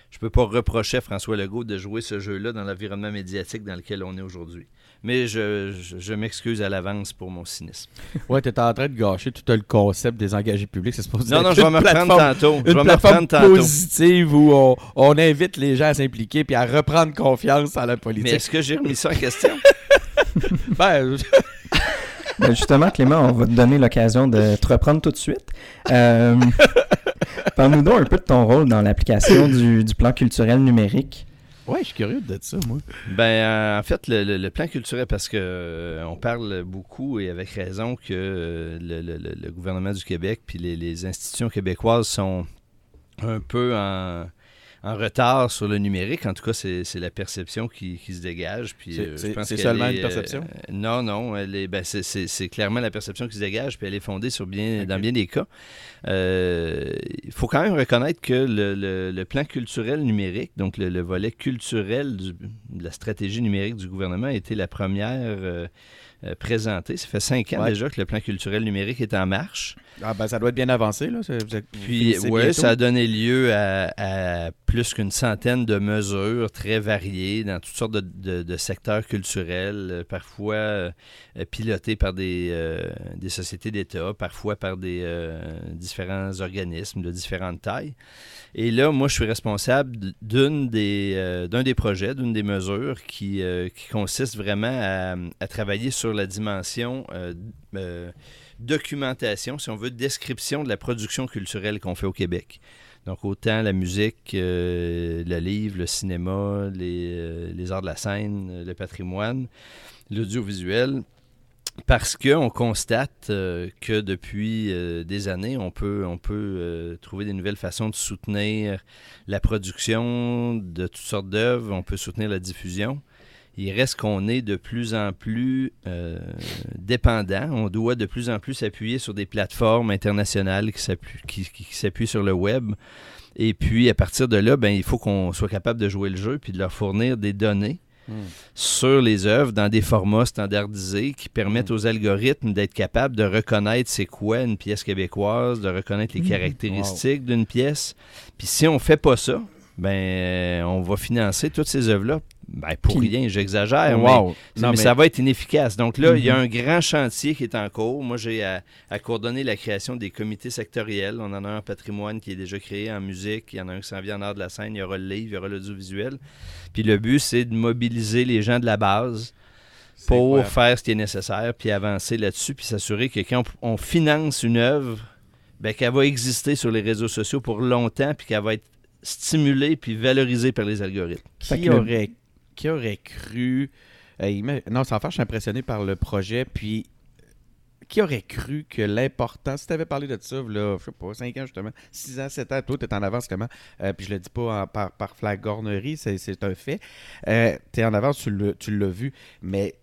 je peux pas reprocher à François Legault de jouer ce jeu-là dans l'environnement médiatique dans lequel on est aujourd'hui. Mais je, je, je m'excuse à l'avance pour mon cynisme. Ouais, t'es en train de gâcher tout le concept des engagés publics. C'est supposé Non, non, je vais me reprendre tantôt. Je Une vais me plateforme tantôt. positive où on, on invite les gens à s'impliquer puis à reprendre confiance à la Mais politique. est-ce que j'ai remis ça en question? Ben, Ben, justement, Clément, on va te donner l'occasion de te reprendre tout de suite. Euh, Parle-nous donc un peu de ton rôle dans l'application du, du plan culturel numérique. ouais, je suis curieux de ça, moi. Ben, euh, en fait, le, le- le plan culturel, parce que euh, on parle beaucoup et avec raison que euh, le, le- le- le gouvernement du Québec puis les, les institutions québécoises sont un peu en, en retard sur le numérique. En tout cas, c'est c'est la perception qui, qui se dégage. Puis, C'est- euh, seulement est, une perception? euh, non, non. Elle est, ben, c'est- c'est c'est clairement la perception qui se dégage, puis elle est fondée sur bien, dans bien des cas. Euh, Il faut quand même reconnaître que le, le- le plan culturel numérique, donc le, le volet culturel du, la stratégie numérique du gouvernement a été la première euh, présenté. Ça fait cinq ans déjà que le plan culturel numérique est en marche. Ah ben, ça doit être bien avancé. Là. Puis, oui, ça a donné lieu à, plus qu'une centaine de mesures très variées dans toutes sortes de, secteurs culturels, euh, parfois euh, pilotées par des, des sociétés d'État, parfois par des différents organismes de différentes tailles. Et là, moi, je suis responsable des, d'un des projets, d'une des mesures qui, qui consiste vraiment à, travailler sur la dimension euh, euh, documentation, si on veut, description de la production culturelle qu'on fait au Québec. Donc, autant la musique, euh, le livre, le cinéma, les, arts de la scène, le patrimoine, l'audiovisuel, parce qu'on constate que depuis des années, on peut, on peut trouver des nouvelles façons de soutenir la production de toutes sortes d'œuvres, on peut soutenir la diffusion il reste qu'on est de plus en plus euh, dépendant. On doit de plus en plus s'appuyer sur des plateformes internationales qui s'appuient, sur le web. Et puis, à partir de là, ben, il faut qu'on soit capable de jouer le jeu puis de leur fournir des données sur les œuvres dans des formats standardisés qui permettent aux algorithmes d'être capables de reconnaître c'est quoi une pièce québécoise, de reconnaître les caractéristiques d'une pièce. Puis si on ne fait pas ça, ben on va financer toutes ces œuvres-là ben, pour rien, j'exagère, mais, ça va être inefficace. Donc là, il y a mhm. un grand chantier qui est en cours. Moi, j'ai à, coordonner la création des comités sectoriels. On en a un en patrimoine qui est déjà créé en musique. Il y en a un qui s'en vient en art de la scène. Il y aura le livre, il y aura l'audiovisuel. Puis le but, c'est de mobiliser les gens de la base pour faire ce qui est nécessaire, puis avancer là-dessus, puis s'assurer que quand on, finance une œuvre, ben, qu'elle va exister sur les réseaux sociaux pour longtemps, puis qu'elle va être stimulée puis valorisée par les algorithmes. Qui aurait qui aurait cru. Euh, non, sans faire, je suis impressionné par le projet. Puis, qui aurait cru que l'important. Si tu avais parlé de ça, là, je sais pas, 5 ans justement, 6 ans, 7 ans, toi, tu es en avance comment? Euh, Puis je le dis pas par, flagornerie, c'est un fait. Euh, tu es en avance, tu l'as vu. Mais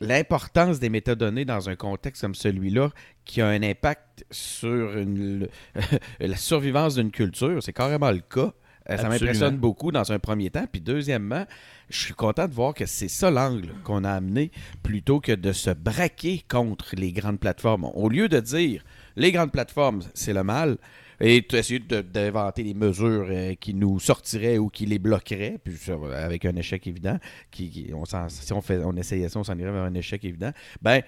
l'importance des métadonnées dans un contexte comme celui-là, qui a un impact sur la survivance d'une culture, c'est carrément le cas. Ça m'impressionne beaucoup dans un premier temps. Puis deuxièmement, je suis content de voir que c'est ça l'angle qu'on a amené plutôt que de se braquer contre les grandes plateformes. Au lieu de dire les grandes plateformes, c'est le mal, et essayer d'inventer des mesures euh, qui nous sortiraient ou qui les bloqueraient, puis avec un échec évident, qui, on si on, fait, on essayait ça, on s'en irait vers un échec évident, ben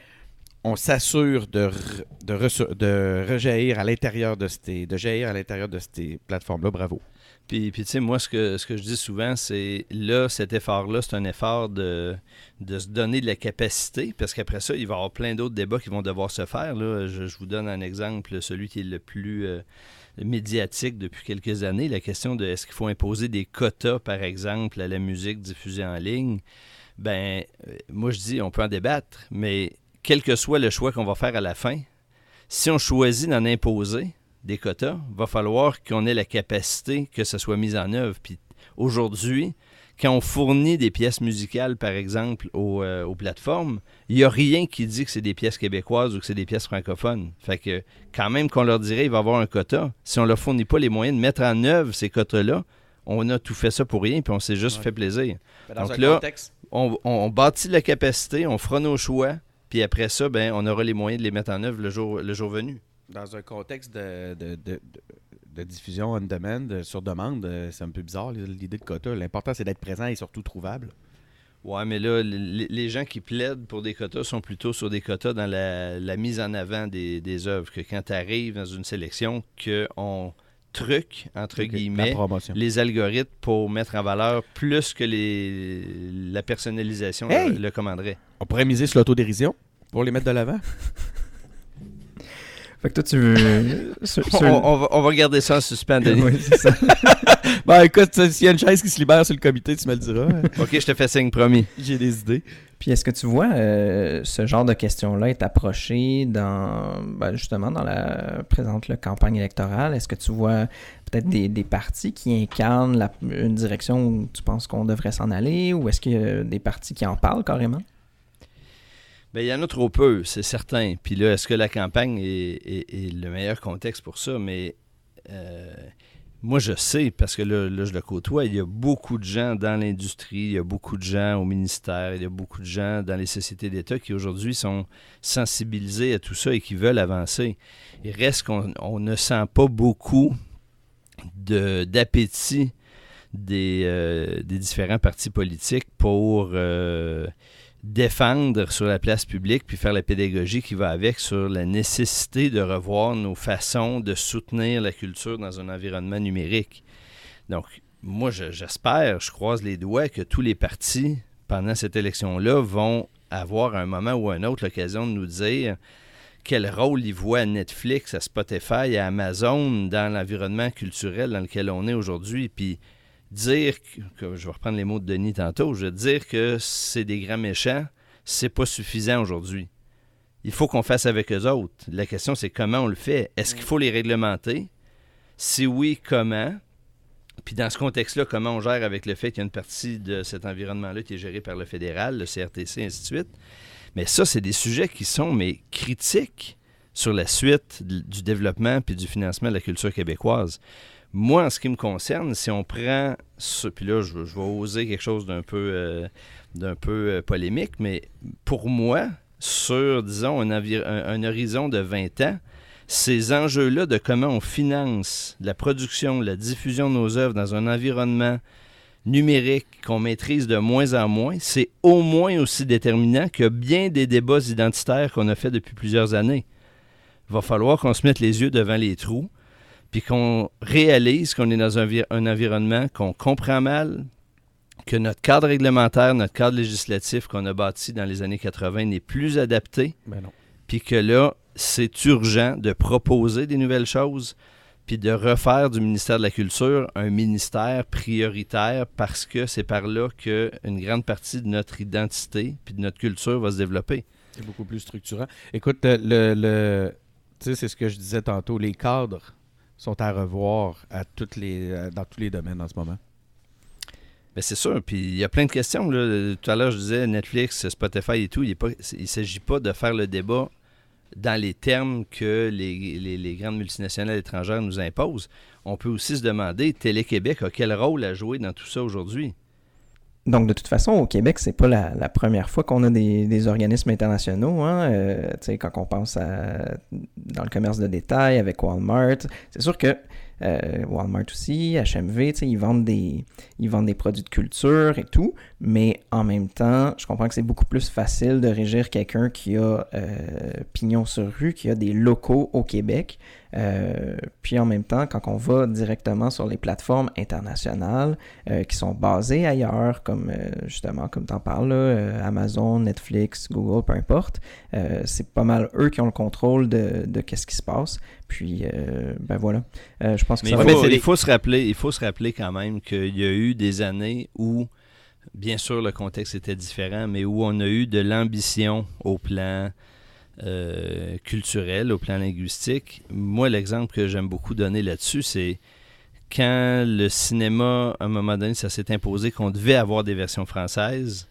on s'assure de, de, de rejaillir à l'intérieur de ces, de jaillir à l'intérieur de ces plateformes-là. Bravo. Puis, puis tu sais, moi, ce que, je dis souvent, c'est là, cet effort-là, c'est un effort de, de se donner de la capacité, parce qu'après ça, il va y avoir plein d'autres débats qui vont devoir se faire. Là. Je, vous donne un exemple, celui qui est le plus euh, médiatique depuis quelques années, la question de est-ce qu'il faut imposer des quotas, par exemple, à la musique diffusée en ligne? Ben, euh, moi, je dis, on peut en débattre, mais quel que soit le choix qu'on va faire à la fin, si on choisit d'en imposer, des quotas, va falloir qu'on ait la capacité que ça soit mis en œuvre. Puis aujourd'hui, quand on fournit des pièces musicales, par exemple, euh, aux, plateformes, il n'y a rien qui dit que c'est des pièces québécoises ou que c'est des pièces francophones. Fait que quand même qu'on leur dirait qu'il va y avoir un quota, si on ne leur fournit pas les moyens de mettre en œuvre ces quotas-là, on a tout fait ça pour rien, puis on s'est juste fait plaisir. Donc là, on, bâtit la capacité, on fera nos choix, puis après ça, ben, on aura les moyens de les mettre en œuvre le jour, le jour venu dans un contexte de, diffusion on demand, euh, sur demande, euh, c'est un peu bizarre l'idée de quota. L'important, c'est d'être présent et surtout trouvable. Ouais, mais là, les, gens qui plaident pour des quotas sont plutôt sur des quotas dans la, mise en avant des, des œuvres. Que quand tu arrives dans une sélection, qu'on truc, entre guillemets, les algorithmes pour mettre en valeur plus que les, la personnalisation le commanderait. On pourrait miser sur l'autodérision pour les mettre de l'avant. Fait que toi, tu veux. on, va, garder ça en suspens, Denis. oui, c'est ça. ben écoute, s'il y a une chaise qui se libère sur le comité, tu me le diras. ok, je te fais signe, promis. J'ai des idées. Puis est-ce que tu vois euh, ce genre de questions-là est approché dans ben, justement dans la présente campagne électorale? Est-ce que tu vois peut-être des, des partis qui incarnent une direction où tu penses qu'on devrait s'en aller ou est-ce qu'il y a des partis qui en parlent carrément? Bien, il y en a trop peu, c'est certain. Puis là, est-ce que la campagne est, le meilleur contexte pour ça? Mais euh, moi, je sais, parce que là, je le côtoie, il y a beaucoup de gens dans l'industrie, il y a beaucoup de gens au ministère, il y a beaucoup de gens dans les sociétés d'État qui aujourd'hui sont sensibilisés à tout ça et qui veulent avancer. Il reste qu'on ne sent pas beaucoup d'appétit des, euh, des, différents partis politiques pour euh, défendre sur la place publique puis faire la pédagogie qui va avec sur la nécessité de revoir nos façons de soutenir la culture dans un environnement numérique. Donc, moi, j'espère, je, croise les doigts que tous les partis, pendant cette élection-là, vont avoir un moment ou un autre l'occasion de nous dire quel rôle ils voient à Netflix, à Spotify, à Amazon dans l'environnement culturel dans lequel on est aujourd'hui. Puis dire, que, je vais reprendre les mots de Denis tantôt, je veux dire que c'est des grands méchants, c'est pas suffisant aujourd'hui. Il faut qu'on fasse avec eux autres. La question, c'est comment on le fait? Est-ce qu'il faut les réglementer? Si oui, comment? Puis dans ce contexte-là, comment on gère avec le fait qu'il y a une partie de cet environnement-là qui est géré par le fédéral, le CRTC, ainsi de suite? Mais ça, c'est des sujets qui sont mais critiques sur la suite du développement puis du financement de la culture québécoise. Moi, en ce qui me concerne, si on prend puis là, je, vais oser quelque chose d'un peu, euh, euh, polémique, mais pour moi, sur, disons, un, un, horizon de 20 ans, ces enjeux-là de comment on finance la production, la diffusion de nos œuvres dans un environnement numérique qu'on maîtrise de moins en moins, c'est au moins aussi déterminant que bien des débats identitaires qu'on a fait depuis plusieurs années. Il va falloir qu'on se mette les yeux devant les trous, puis qu'on réalise qu'on est dans un, environnement qu'on comprend mal, que notre cadre réglementaire, notre cadre législatif qu'on a bâti dans les années 80 n'est plus adapté, ben puis que là, c'est urgent de proposer des nouvelles choses, puis de refaire du ministère de la Culture un ministère prioritaire parce que c'est par là qu'une grande partie de notre identité puis de notre culture va se développer. C'est beaucoup plus structurant. Écoute, le, le c'est ce que je disais tantôt, les cadres sont à revoir euh, dans tous les domaines en ce moment. Bien, c'est sûr. Puis il y a plein de questions. Là. Tout à l'heure, je disais Netflix, Spotify et tout. Il ne s'agit pas de faire le débat dans les termes que les, les, grandes multinationales étrangères nous imposent. On peut aussi se demander, Télé-Québec a quel rôle à jouer dans tout ça aujourd'hui? Donc, de toute façon, au Québec, c'est pas la, première fois qu'on a des, organismes internationaux. Hein? Euh, quand on pense dans le commerce de détail avec Walmart, c'est sûr que euh, Walmart aussi, HMV, ils vendent, des, ils vendent des produits de culture et tout, mais en même temps, je comprends que c'est beaucoup plus facile de régir quelqu'un qui a euh, pignon sur rue, qui a des locaux au Québec. Euh, puis en même temps, quand on va directement sur les plateformes internationales qui sont basées ailleurs, comme justement, comme tu en parles, Amazon, Netflix, Google, peu importe, c'est pas mal eux qui ont le contrôle de, de qu'est-ce qui se passe. Puis, euh, ben voilà. Euh, je pense que ça il, faut, il, faut, se rappeler, il faut se rappeler quand même qu'il y a eu des années où, bien sûr, le contexte était différent, mais où on a eu de l'ambition au plan euh, culturel, au plan linguistique. Moi, l'exemple que j'aime beaucoup donner là-dessus, c'est quand le cinéma, à un moment donné, ça s'est imposé qu'on devait avoir des versions françaises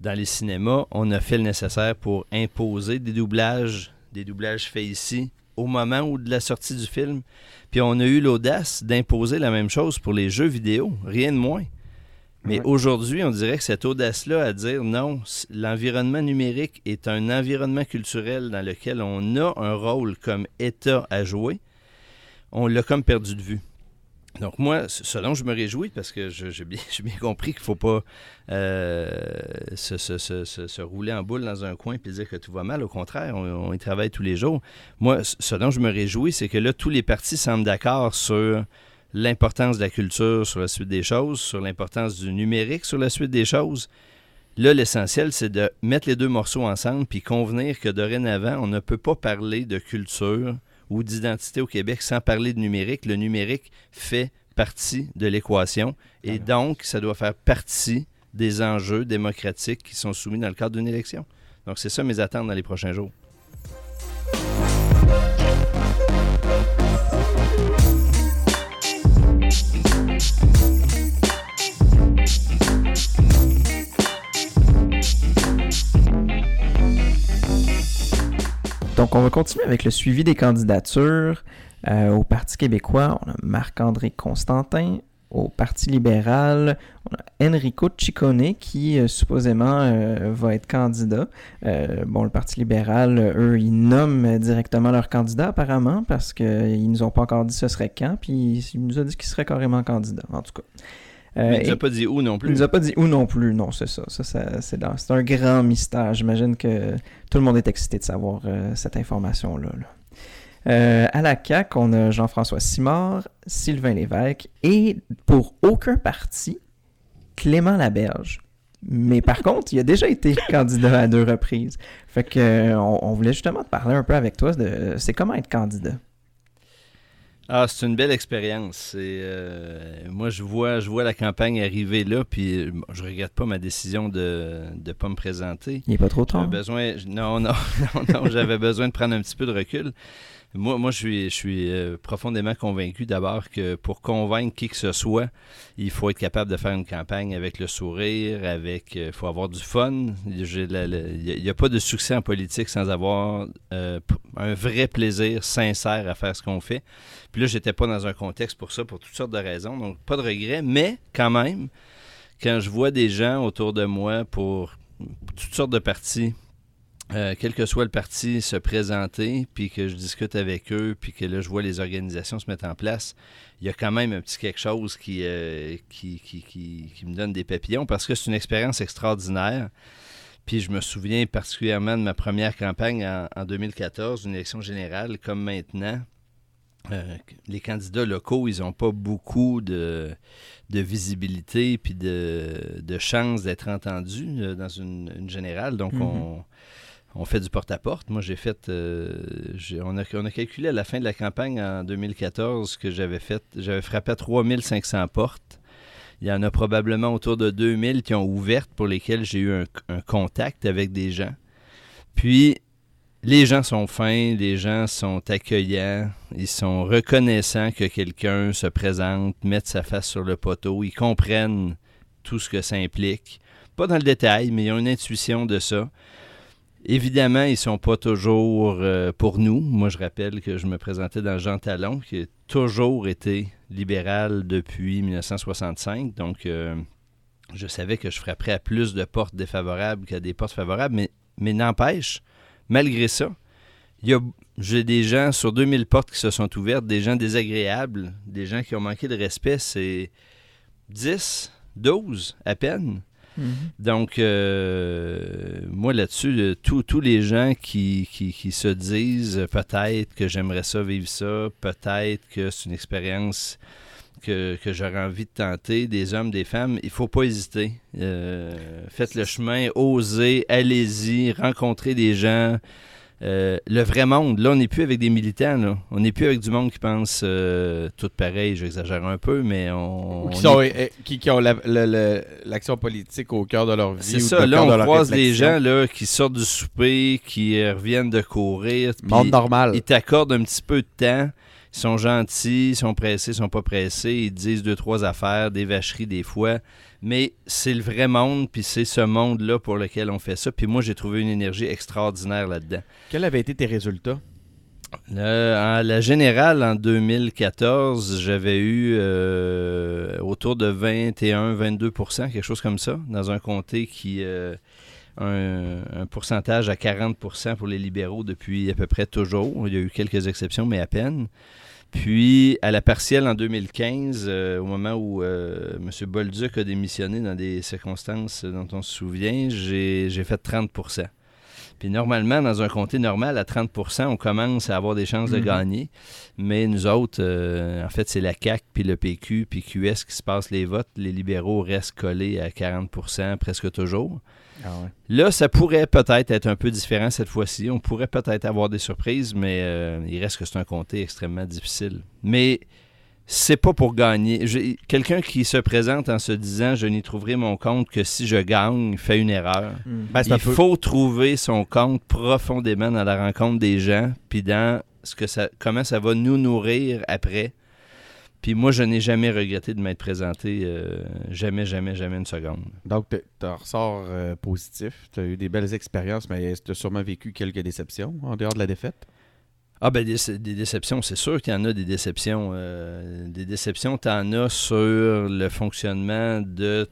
dans les cinémas, on a fait le nécessaire pour imposer des doublages, des doublages faits ici au moment où de la sortie du film. Puis on a eu l'audace d'imposer la même chose pour les jeux vidéo, rien de moins. Mais aujourd'hui, on dirait que cette audace-là à dire non, l'environnement numérique est un environnement culturel dans lequel on a un rôle comme État à jouer, on l'a comme perdu de vue. Donc moi, ce dont je me réjouis, parce que j'ai bien, compris qu'il ne faut pas euh, se, rouler en boule dans un coin et dire que tout va mal. Au contraire, on, y travaille tous les jours. Moi, ce dont je me réjouis, c'est que là, tous les partis semblent d'accord sur l'importance de la culture sur la suite des choses, sur l'importance du numérique sur la suite des choses. Là, l'essentiel, c'est de mettre les deux morceaux ensemble puis convenir que dorénavant, on ne peut pas parler de culture ou d'identité au Québec sans parler de numérique. Le numérique fait partie de l'équation et donc ça doit faire partie des enjeux démocratiques qui sont soumis dans le cadre d'une élection. Donc c'est ça mes attentes dans les prochains jours. Donc, on va continuer avec le suivi des candidatures. Euh, au Parti québécois, on a Marc-André Constantin. Au Parti libéral, on a Enrico Ciccone qui euh, supposément euh, va être candidat. Bon, le Parti libéral, eux, ils nomment directement leur candidat apparemment parce qu'ils nous ont pas encore dit ce serait quand, puis il nous a dit qu'il serait carrément candidat, en tout cas. Euh, Mais il nous a pas dit où non il plus. nous a pas dit où non plus. Non, c'est ça. Ça, ça, c'est, un grand mystère. J'imagine que tout le monde est excité de savoir euh, cette information-là. là. Euh, à la CAQ, on a Jean-François Simard, Sylvain Lévesque et pour aucun parti, Clément Laberge. Mais par contre, il a déjà été candidat à deux reprises. Fait que euh, on, on voulait justement te parler un peu avec toi de c'est comment être candidat? Ah, c'est une belle expérience. Euh, moi, je vois, je vois la campagne arriver là, puis euh, je regrette pas ma décision de ne pas me présenter. Il est pas trop tard. Besoin, non, non, non, non, j'avais besoin de prendre un petit peu de recul. Moi, moi je suis, euh, profondément convaincu d'abord que pour convaincre qui que ce soit, il faut être capable de faire une campagne avec le sourire, avec, il faut avoir du fun. Il n'y a, pas de succès en politique sans avoir euh, un vrai plaisir sincère à faire ce qu'on fait. Puis là, j'étais pas dans un contexte pour ça, pour toutes sortes de raisons, donc pas de regrets, mais quand même, quand je vois des gens autour de moi pour toutes sortes de partis, euh, quel que soit le parti, se présenter, puis que je discute avec eux, puis que là, je vois les organisations se mettre en place, il y a quand même un petit quelque chose qui, euh, qui, qui, qui- qui me donne des papillons parce que c'est une expérience extraordinaire. Puis je me souviens particulièrement de ma première campagne en, en 2014, une élection générale, comme maintenant. Euh, les candidats locaux, ils n'ont pas beaucoup de, de visibilité puis de, de chance d'être entendus dans une, une générale. Donc, Mhm. on, on fait du porte-à-porte. Moi, j'ai fait. euh, j'ai- on, a, on a calculé à la fin de la campagne en 2014 que j'avais fait. J'avais frappé à 3500 portes. Il y en a probablement autour de 2000 qui ont ouvertes pour lesquelles j'ai eu un, un contact avec des gens. Puis, les gens sont fins, les gens sont accueillants, ils sont reconnaissants que quelqu'un se présente, mette sa face sur le poteau, ils comprennent tout ce que ça implique. Pas dans le détail, mais ils ont une intuition de ça. Évidemment, ils sont pas toujours euh, pour nous. Moi, je rappelle que je me présentais dans Jean Talon, qui a toujours été libéral depuis 1965. Donc, euh, je savais que je frapperais à plus de portes défavorables qu'à des portes favorables, mais, mais n'empêche, malgré ça, j'ai des gens sur 2000 portes qui se sont ouvertes, des gens désagréables, des gens qui ont manqué de respect. C'est 10, 12 à peine. Mhm. Donc, euh, moi là-dessus, tous tous les gens qui, qui, qui se disent peut-être que j'aimerais ça vivre ça, peut-être que c'est une expérience que, que j'aurais envie de tenter, des hommes, des femmes, il faut pas hésiter. Euh, faites le chemin, osez, allez-y, rencontrez des gens. Euh, le vrai monde, là, on n'est plus avec des militants, là. On n'est plus avec du monde qui pense euh, tout pareil, j'exagère un peu, mais on. Ou qui, on sont, est- qui, qui ont la- l'action politique au cœur de leur vie. C'est ça, là, on croise des gens là, qui sortent du souper, qui reviennent de courir. Monde normal. Ils t'accordent un petit peu de temps. Ils sont gentils, ils sont pressés, ils sont pas pressés. Ils disent deux, trois affaires, des vacheries des fois. Mais c'est le vrai monde, puis c'est ce monde-là pour lequel on fait ça. Puis moi, j'ai trouvé une énergie extraordinaire là-dedans. Quels avaient été tes résultats? Là, en- la générale, en 2014, j'avais eu euh, autour de 21-22% quelque chose comme ça, dans un comté qui euh, un, un pourcentage à 40% pour les libéraux depuis à peu près toujours. Il y a eu quelques exceptions, mais à peine. Puis, à la partielle en 2015, euh, au moment où euh, M. Bolduc a démissionné dans des circonstances dont on se souvient, j'ai fait 30% puis normalement, dans un comté normal, à 30% on commence à avoir des chances de Mhm. gagner. Mais nous autres, euh, en fait, c'est la CAQ, puis le PQ, puis QS qui se passe les votes. Les libéraux restent collés à 40% presque toujours. Ah Là, ça pourrait peut-être être un peu différent cette fois-ci. On pourrait peut-être avoir des surprises, mais euh, il reste que c'est un comté extrêmement difficile. Mais c'est pas pour gagner. J'ai- Quelqu'un qui se présente en se disant je n'y trouverai mon compte que si je gagne fait une erreur. Mhm. Ben, un Il peu- faut trouver son compte profondément dans la rencontre des gens, puis dans ce que ça, comment ça va nous nourrir après. Puis moi, je n'ai jamais regretté de m'être présenté, euh, jamais, jamais, jamais une seconde. Donc, tu en ressors euh, positif. Tu as eu des belles expériences, mais tu as sûrement vécu quelques déceptions en dehors de la défaite? Ah ben des, des déceptions, c'est sûr qu'il y en a des déceptions. Euh, des déceptions, tu en as sur le fonctionnement de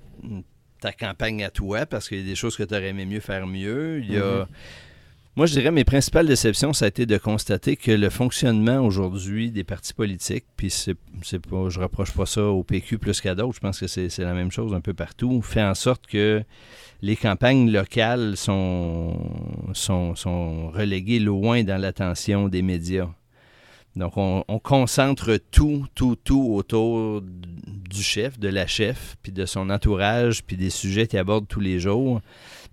ta campagne à toi, parce qu'il y a des choses que tu aurais aimé mieux faire mieux. Il y a... Mhm. Moi, je dirais mes principales déceptions, ça a été de constater que le fonctionnement aujourd'hui des partis politiques, puis c'est, c'est pas, je reproche pas ça au PQ plus qu'à d'autres, je pense que c'est, la même chose un peu partout, fait en sorte que les campagnes locales sont, sont, sont reléguées loin dans l'attention des médias. Donc, on, on concentre tout, tout, tout autour du chef, de la chef, puis de son entourage, puis des sujets qu'il aborde tous les jours.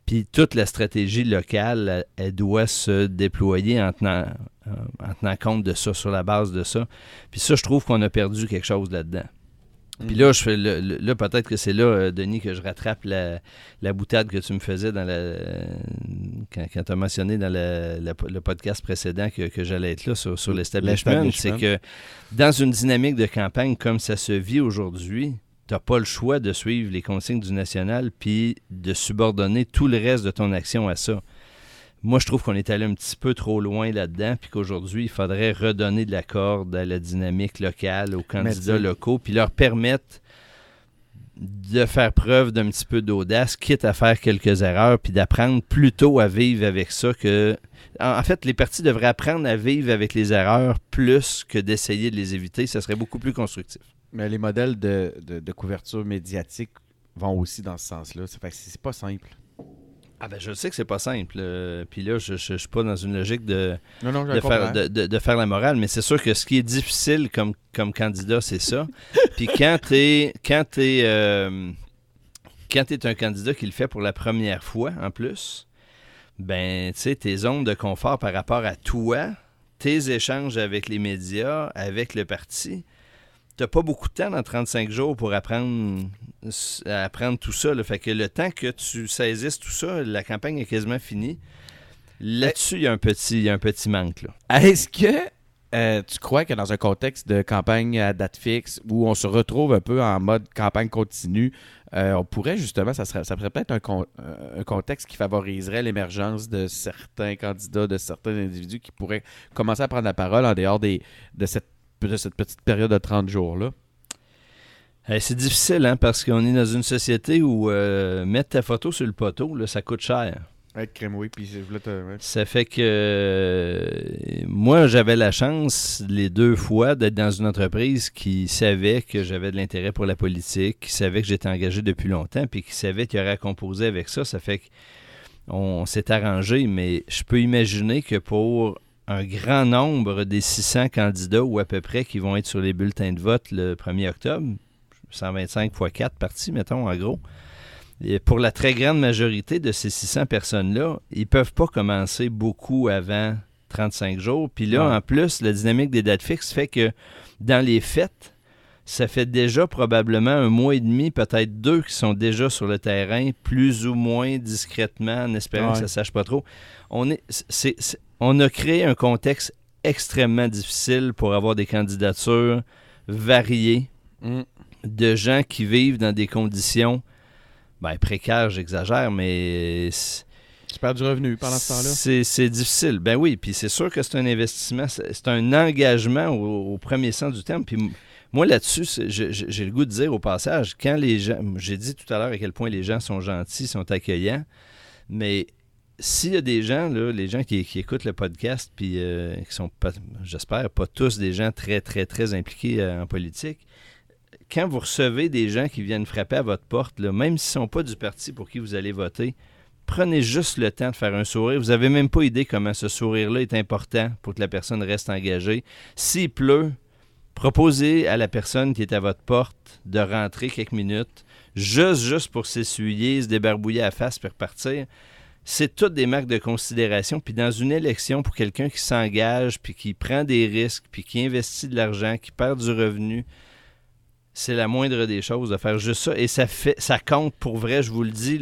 Puis toute la stratégie locale, elle, doit se déployer en tenant, euh, en tenant compte de ça, sur la base de ça. Puis ça, je trouve qu'on a perdu quelque chose là-dedans. Puis là, je fais le- le- là peut-être que c'est là, euh, Denis, que je rattrape la, la boutade que tu me faisais dans la, quand, quand tu as mentionné dans la- le podcast précédent que, que j'allais être là sur, sur l'establishment. C'est que dans une dynamique de campagne comme ça se vit aujourd'hui, tu n'as pas le choix de suivre les consignes du national puis de subordonner tout le reste de ton action à ça. Moi, je trouve qu'on est allé un petit peu trop loin là-dedans, puis qu'aujourd'hui, il faudrait redonner de la corde à la dynamique locale, aux candidats locaux, puis leur permettre de faire preuve d'un petit peu d'audace, quitte à faire quelques erreurs, puis d'apprendre plutôt à vivre avec ça que... En en fait, les partis devraient apprendre à vivre avec les erreurs plus que d'essayer de les éviter. Ça serait beaucoup plus constructif. Mais les modèles de, de- de couverture médiatique vont aussi dans ce sens-là. Ça fait que c'est pas simple. Ah ben je sais que c'est pas simple. euh, puis là, je, je, je suis pas dans une logique de, Non, non, de, faire, de, de- de faire la morale, mais c'est sûr que ce qui est difficile comme, comme candidat, c'est ça. Puis quand tu es, quand t'es, euh, quand t'es un candidat qui le fait pour la première fois, en plus, ben, tu sais, tes zones de confort par rapport à toi, tes échanges avec les médias, avec le parti, t'as pas beaucoup de temps dans 35 jours pour apprendre, apprendre tout ça. là. Fait que le temps que tu saisisses tout ça, la campagne est quasiment finie. Là-dessus, il y a un petit, un petit manque. Est-ce que euh, tu crois que dans un contexte de campagne à date fixe où on se retrouve un peu en mode campagne continue, euh, on pourrait justement, ça serait, ça serait peut-être un, euh, un contexte qui favoriserait l'émergence de certains candidats, de certains individus qui pourraient commencer à prendre la parole en dehors des, de, cette, cette petite période de 30 jours-là? C'est difficile, hein, parce qu'on est dans une société où euh, mettre ta photo sur le poteau, là, ça coûte cher. Être crème, oui, puis je voulais te... ouais. Ça fait que euh, moi, j'avais la chance les deux fois d'être dans une entreprise qui savait que j'avais de l'intérêt pour la politique, qui savait que j'étais engagé depuis longtemps, puis qui savait qu'il y aurait à composer avec ça. Ça fait qu'on s'est arrangé, mais je peux imaginer que pour un grand nombre des 600 candidats ou à peu près qui vont être sur les bulletins de vote le 1er octobre, 125 x 4 parties, mettons, en gros. Et pour la très grande majorité de ces 600 personnes-là, ils ne peuvent pas commencer beaucoup avant 35 jours. Puis là, Ouais. en plus, la dynamique des dates fixes fait que dans les fêtes, ça fait déjà probablement un mois et demi, peut-être deux, qui sont déjà sur le terrain, plus ou moins discrètement, en espérant que ça ne sache pas trop. On, est, c'est- c'est- on a créé un contexte extrêmement difficile pour avoir des candidatures variées Mm. de gens qui vivent dans des conditions ben, précaires, j'exagère, mais c- Tu perds du revenu pendant ce temps-là? c'est difficile. Ben oui, puis c'est sûr que c'est un investissement, c'est un engagement au, au premier sens du terme. Puis moi, là-dessus, j'ai le goût de dire au passage, quand les gens, j'ai dit tout à l'heure à quel point les gens sont gentils, sont accueillants, mais s'il y a des gens, les gens qui, écoutent le podcast, puis euh, qui sont, j'espère, pas tous des gens très, très, très impliqués euh, en politique, quand vous recevez des gens qui viennent frapper à votre porte, même s'ils ne sont pas du parti pour qui vous allez voter, prenez juste le temps de faire un sourire. Vous n'avez même pas idée comment ce sourire-là est important pour que la personne reste engagée. S'il pleut, proposez à la personne qui est à votre porte de rentrer quelques minutes, juste, juste pour s'essuyer, se débarbouiller à face puis repartir. C'est toutes des marques de considération. Puis dans une élection, pour quelqu'un qui s'engage, puis qui prend des risques, puis qui investit de l'argent, qui perd du revenu, c'est la moindre des choses de faire juste ça. Et ça fait, ça compte pour vrai, je vous le dis.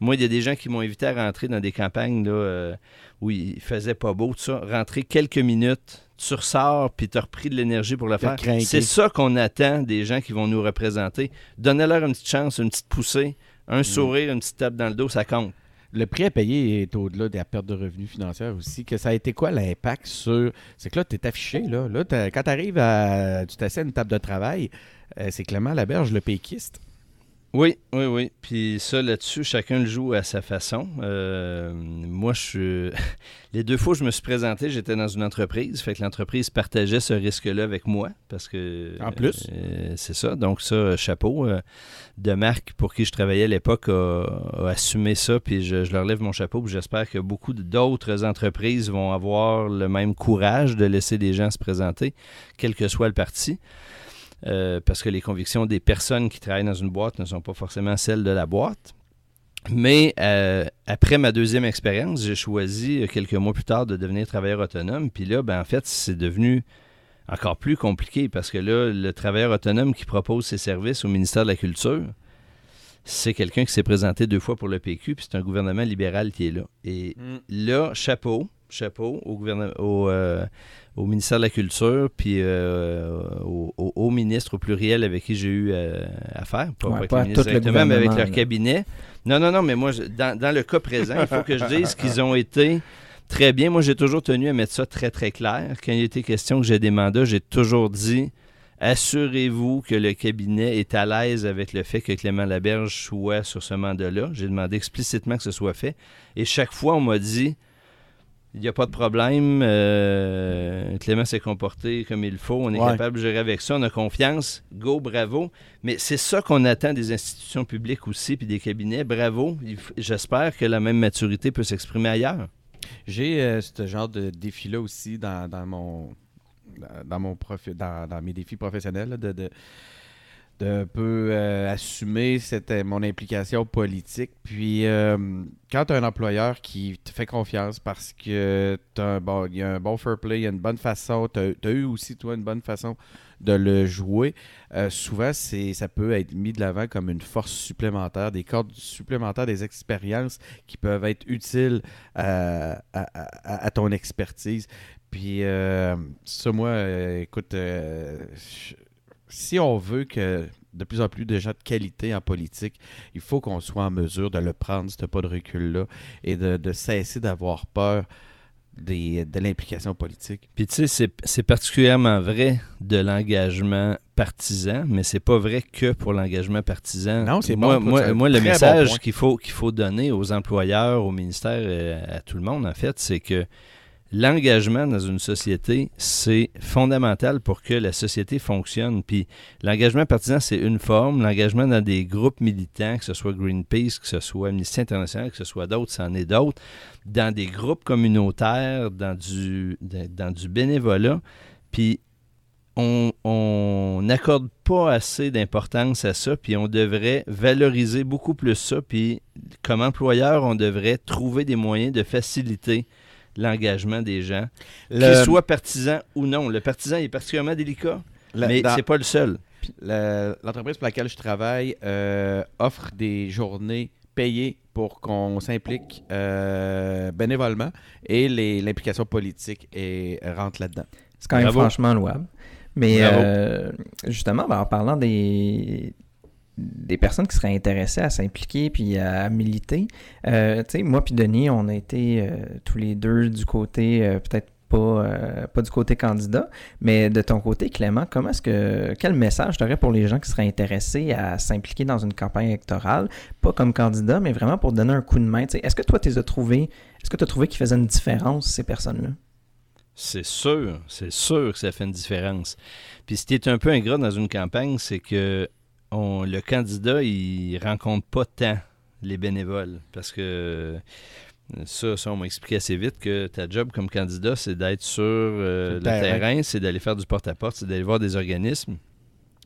Moi, il y a des gens qui m'ont invité à rentrer dans des campagnes là, euh, où il faisait pas beau, tout ça. Rentrer quelques minutes, tu ressors, puis tu as repris de l'énergie pour le faire. C'est ça qu'on attend des gens qui vont nous représenter. Donnez-leur une petite chance, une petite poussée, un sourire, une petite tape dans le dos, ça compte. le prix à payer est au-delà de la perte de revenus financière aussi. Que ça a été quoi l'impact sur. C'est que là, tu es affiché, là. là quand tu arrives à. Tu t'assieds à une table de travail, euh, c'est Clément Laberge, le péquiste. Oui, oui, oui. Puis ça, là-dessus, chacun le joue à sa façon. Euh, moi, je suis. Les deux fois où je me suis présenté, j'étais dans une entreprise. Fait que l'entreprise partageait ce risque-là avec moi. Parce que. En plus? Euh, c'est ça. Donc, ça, chapeau. Euh, de Marc, pour qui je travaillais à l'époque, a, assumé ça. Puis je, je, leur lève mon chapeau. Puis j'espère que beaucoup d'autres entreprises vont avoir le même courage de laisser des gens se présenter, quel que soit le parti. Euh, parce que les convictions des personnes qui travaillent dans une boîte ne sont pas forcément celles de la boîte. Mais euh, après ma deuxième expérience, j'ai choisi euh, quelques mois plus tard de devenir travailleur autonome. Puis là, ben, en fait, c'est devenu encore plus compliqué parce que là, le travailleur autonome qui propose ses services au ministère de la Culture, c'est quelqu'un qui s'est présenté deux fois pour le PQ, puis c'est un gouvernement libéral qui est là. Et mm. là, chapeau, chapeau au, gouvernement, au, au ministère de la Culture, puis euh, au, ministre au pluriel avec qui j'ai eu euh, affaire. Pas, pas, directement, mais avec leur cabinet. Non, non, non, mais moi, dans, le cas présent, il faut que je dise qu'ils ont été très bien. Moi, j'ai toujours tenu à mettre ça très, très clair. Quand il était question que j'ai des mandats, j'ai toujours dit assurez-vous que le cabinet est à l'aise avec le fait que Clément Laberge soit sur ce mandat-là. J'ai demandé explicitement que ce soit fait. Et chaque fois, on m'a dit il n'y a pas de problème. Euh, Clément s'est comporté comme il faut. On est capable de gérer avec ça. On a confiance. Go, bravo. Mais c'est ça qu'on attend des institutions publiques aussi, puis des cabinets. Bravo. J'espère que la même maturité peut s'exprimer ailleurs. J'ai euh, ce genre de défi-là aussi dans, mon dans, mon dans, dans, mes défis professionnels de d'un peu euh, assumer cette, euh, mon implication politique. Puis, euh, quand tu as un employeur qui te fait confiance parce que as bon, y a un bon fair play, il y a une bonne façon, tu as, eu aussi, toi, une bonne façon de le jouer, souvent, ça peut être mis de l'avant comme une force supplémentaire, des cordes supplémentaires, des expériences qui peuvent être utiles à, à ton expertise. Puis, ça, moi, écoute, si on veut que de plus en plus de gens de qualité en politique, il faut qu'on soit en mesure de le prendre, ce pas de recul-là, et de, cesser d'avoir peur des, de l'implication politique. Puis tu sais, c'est particulièrement vrai de l'engagement partisan, mais c'est pas vrai que pour l'engagement partisan. Non, c'est moi, moi, moi, le message qu'il faut, qu'il faut donner aux employeurs, au ministère, et à tout le monde, en fait, c'est que l'engagement dans une société, c'est fondamental pour que la société fonctionne. Puis l'engagement partisan, c'est une forme. L'engagement dans des groupes militants, que ce soit Greenpeace, que ce soit Amnesty International, que ce soit d'autres, c'en est d'autres. Dans des groupes communautaires, dans du, bénévolat. Puis on n'accorde pas assez d'importance à ça, puis on devrait valoriser beaucoup plus ça, puis comme employeur, on devrait trouver des moyens de faciliter l'engagement des gens, qu'ils soient partisans ou non. Le partisan est particulièrement délicat, mais c'est pas le seul. L'entreprise pour laquelle je travaille euh, offre des journées payées pour qu'on s'implique euh, bénévolement et l'implication politique rentre là-dedans. C'est quand même franchement louable. Mais euh, justement, ben, en parlant des, des personnes qui seraient intéressées à s'impliquer puis à militer. Euh, tu sais, moi puis Denis, on a été euh, tous les deux du côté, euh, peut-être pas, pas du côté candidat, mais de ton côté, Clément, comment est-ce que quel message tu aurais pour les gens qui seraient intéressés à s'impliquer dans une campagne électorale, pas comme candidat, mais vraiment pour donner un coup de main? Est-ce que toi, tu as trouvé, est-ce que tu as trouvé qu'ils faisaient une différence, ces personnes-là? C'est sûr, c'est sûr que ça fait une différence. Puis ce qui est un peu ingrat dans une campagne, c'est que le candidat, il rencontre pas tant les bénévoles parce que ça, ça on m'a expliqué assez vite que ta job comme candidat, c'est d'être sur euh, le, terrain, c'est d'aller faire du porte-à-porte, c'est d'aller voir des organismes.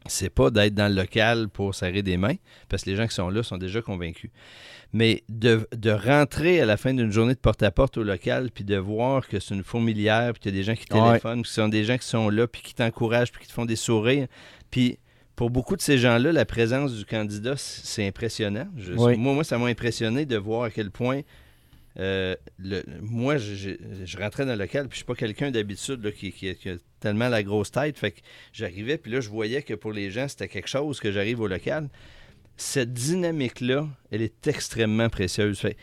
C'est pas d'être dans le local pour serrer des mains, parce que les gens qui sont là sont déjà convaincus. Mais de, rentrer à la fin d'une journée de porte-à-porte au local, puis de voir que c'est une fourmilière, puis qu'il y a des gens qui téléphonent, puis que ce sont des gens qui sont là, puis qui t'encouragent, puis qui te font des sourires, puis pour beaucoup de ces gens-là, la présence du candidat, c'est impressionnant. moi, moi, ça m'a impressionné de voir à quel point. Euh, le, moi, je, rentrais dans le local, puis je suis pas quelqu'un d'habitude qui, qui, a tellement la grosse tête. Fait que j'arrivais, puis là, je voyais que pour les gens, c'était quelque chose que j'arrive au local. cette dynamique-là, elle est extrêmement précieuse. Fait-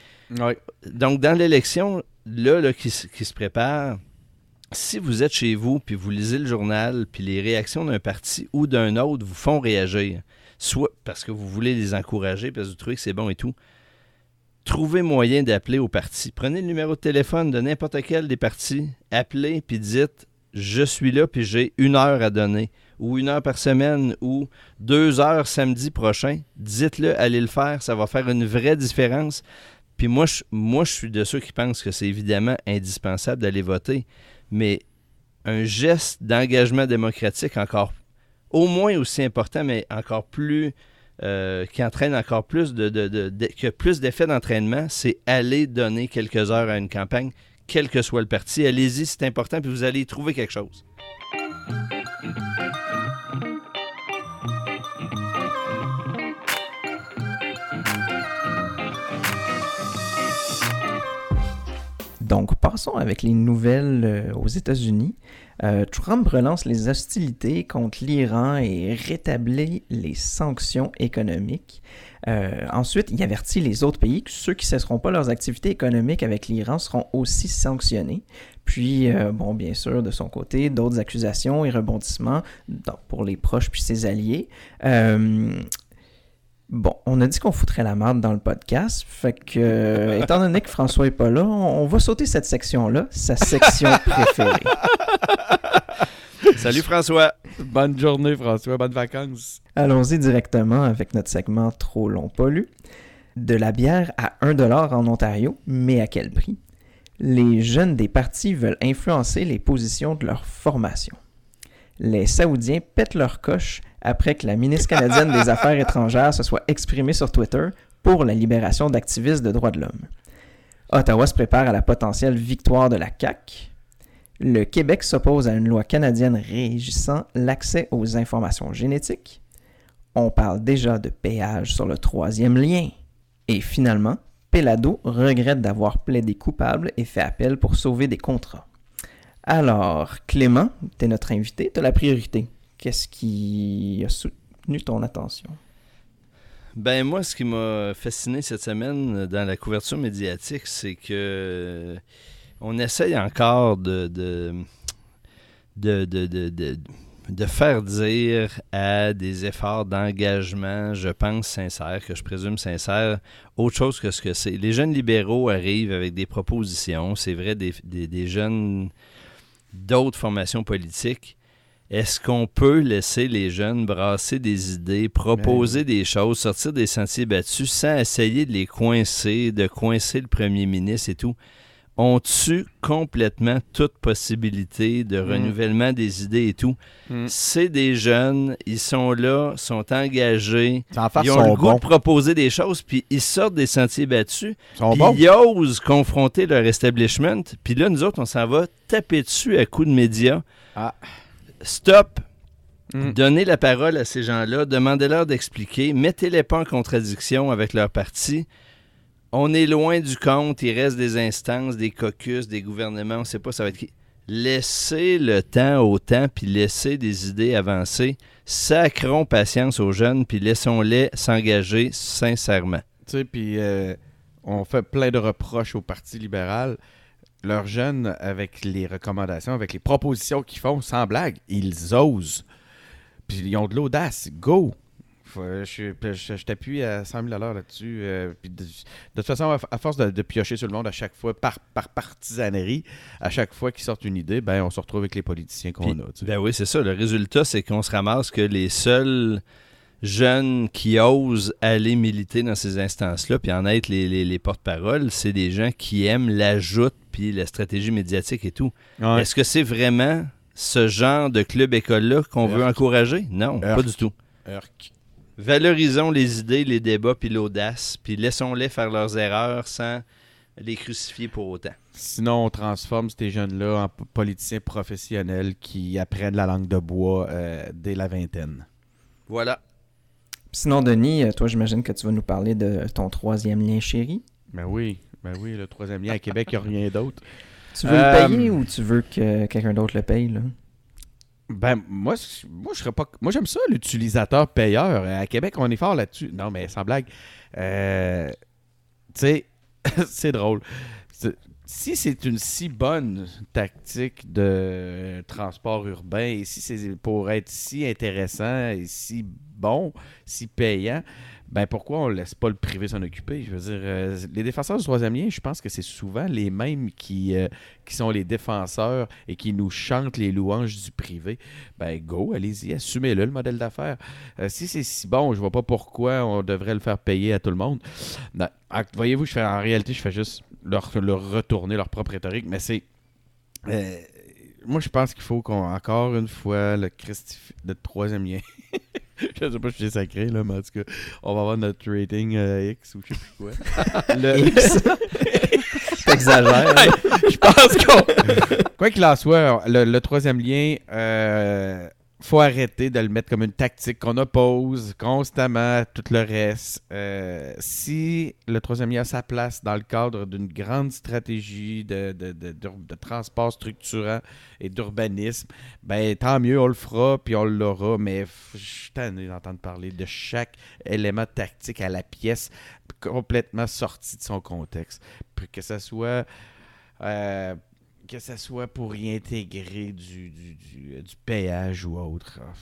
donc, dans l'élection, là, là, qui, s- qui se prépare, si vous êtes chez vous, puis vous lisez le journal, puis les réactions d'un parti ou d'un autre vous font réagir, soit parce que vous voulez les encourager, parce que vous trouvez que c'est bon et tout, trouvez moyen d'appeler au parti. Prenez le numéro de téléphone de n'importe quel des partis, appelez, puis dites je suis là, puis j'ai une heure à donner, ou une heure par semaine, ou deux heures samedi prochain. Dites-le, allez le faire, ça va faire une vraie différence. Puis moi, je, moi, je suis de ceux qui pensent que c'est évidemment indispensable d'aller voter, mais un geste d'engagement démocratique encore au moins aussi important, mais encore plus euh, qui entraîne encore plus de, que plus d'effets d'entraînement, c'est aller donner quelques heures à une campagne, quel que soit le parti. Allez-y, c'est important, puis vous allez y trouver quelque chose. Donc, passons avec les nouvelles euh, aux États-Unis. Euh, Trump relance les hostilités contre l'Iran et rétablit les sanctions économiques. Euh, ensuite, il avertit les autres pays que ceux qui cesseront pas leurs activités économiques avec l'Iran seront aussi sanctionnés. Puis, bon, bien sûr, de son côté, d'autres accusations et rebondissements pour les proches puis ses alliés. Bon, on a dit qu'on foutrait la merde dans le podcast, fait que, euh, étant donné que François est pas là, on, on va sauter cette section-là, sa section préférée. Salut François! Bonne journée, François. Bonnes vacances. Allons-y directement avec notre segment Trop long pas lu. De la bière à 1$ en Ontario, mais à quel prix? Les jeunes des partis veulent influencer les positions de leur formation. Les Saoudiens pètent leur coche après que la ministre canadienne des Affaires étrangères se soit exprimée sur Twitter pour la libération d'activistes de droits de l'homme. Ottawa se prépare à la potentielle victoire de la CAQ. Le Québec s'oppose à une loi canadienne régissant l'accès aux informations génétiques. On parle déjà de péage sur le troisième lien. Et finalement, Pelado regrette d'avoir plaidé coupable et fait appel pour sauver des contrats. Alors, Clément, t'es notre invité, t'as la priorité. Qu'est-ce qui a soutenu ton attention? Ben moi, ce qui m'a fasciné cette semaine dans la couverture médiatique, c'est que euh, on essaye encore de de, de, de, de- faire dire à des efforts d'engagement, je pense sincères, que je présume sincères, autre chose que ce que c'est. Les jeunes libéraux arrivent avec des propositions, c'est vrai, des- des jeunes d'autres formations politiques. Est-ce qu'on peut laisser les jeunes brasser des idées, proposer des choses, sortir des sentiers battus sans essayer de les coincer, de coincer le premier ministre et tout? On tue complètement toute possibilité de renouvellement des idées et tout? Mm. C'est des jeunes, ils sont là, sont engagés, ils ont le goût de proposer des choses, puis ils sortent des sentiers battus, puis ils osent confronter leur establishment. Puis là, nous autres, on s'en va taper dessus à coups de médias. Ah. Stop. Mm. Donnez la parole à ces gens-là. Demandez-leur d'expliquer. Mettez-les pas en contradiction avec leur parti. On est loin du compte. Il reste des instances, des caucus, des gouvernements. On ne sait pas ça va être qui. Laissez le temps au temps, puis laissez des idées avancer. Sacrons patience aux jeunes, puis laissons-les s'engager sincèrement. Tu sais, puis euh, on fait plein de reproches au Parti libéral. Leurs jeunes, avec les recommandations, avec les propositions qu'ils font, sans blague, ils osent. Puis ils ont de l'audace. Go! Je, je- je t'appuie à 100 000 là-dessus. euh, de, de toute façon, à, force de, de piocher sur le monde à chaque fois, par, par partisanerie, à chaque fois qu'ils sortent une idée, ben on se retrouve avec les politiciens qu'on a. tu sais. Ben oui, c'est ça. Le résultat, c'est qu'on se ramasse que les seuls jeunes qui osent aller militer dans ces instances-là, puis en être les, les- les porte-paroles, c'est des gens qui aiment l'ajout, puis la stratégie médiatique et tout. Ouais. Est-ce que c'est vraiment ce genre de club-école-là qu'on veut encourager? Non, pas du tout. Valorisons les idées, les débats, puis l'audace, puis laissons-les faire leurs erreurs sans les crucifier pour autant. Sinon, on transforme ces jeunes-là en politiciens professionnels qui apprennent la langue de bois euh, dès la vingtaine. Voilà. Sinon, Denis, euh, toi, j'imagine que tu vas nous parler de ton troisième lien chéri. Ben oui, ben oui, le troisième lien à Québec, il n'y a rien d'autre. Tu veux Euh, le payer ou tu veux que quelqu'un d'autre le paye? Là? Ben, moi, moi, je serais pas. Moi, j'aime ça, l'utilisateur payeur. À Québec, on est fort là-dessus. Non, mais sans blague. Euh, tu sais, c'est drôle. Si c'est une si bonne tactique de transport urbain et si c'est pour être si intéressant et si bon, si payant, ben pourquoi on laisse pas le privé s'en occuper? Je veux dire, euh, les défenseurs du troisième lien, je pense que c'est souvent les mêmes qui, euh, qui sont les défenseurs et qui nous chantent les louanges du privé. Ben go, allez-y, assumez-le, le modèle d'affaires. Euh, si c'est si bon, je vois pas pourquoi on devrait le faire payer à tout le monde. Ah, Voyez-vous, je en réalité, je fais juste leur, retourner leur propre rhétorique, mais c'est. Moi, je pense qu'il faut qu'on, encore une fois, le Christi de troisième lien. je sais pas si c'est sacré, là, mais en tout cas, on va avoir notre rating euh, X ou je sais plus quoi. Le- X. T'exagères. Je pense qu'on. Quoi qu'il en soit, le, le troisième lien, euh, faut arrêter de le mettre comme une tactique qu'on oppose constamment à tout le reste. Euh, si le troisième lien a sa place dans le cadre d'une grande stratégie de, de, de- de transport structurant et d'urbanisme, ben tant mieux, on le fera puis on l'aura. Mais je suis tanné d'entendre parler de chaque élément tactique à la pièce complètement sorti de son contexte. Que ce soit euh, que ça soit pour y intégrer du, du, du- du péage ou autre. Ah,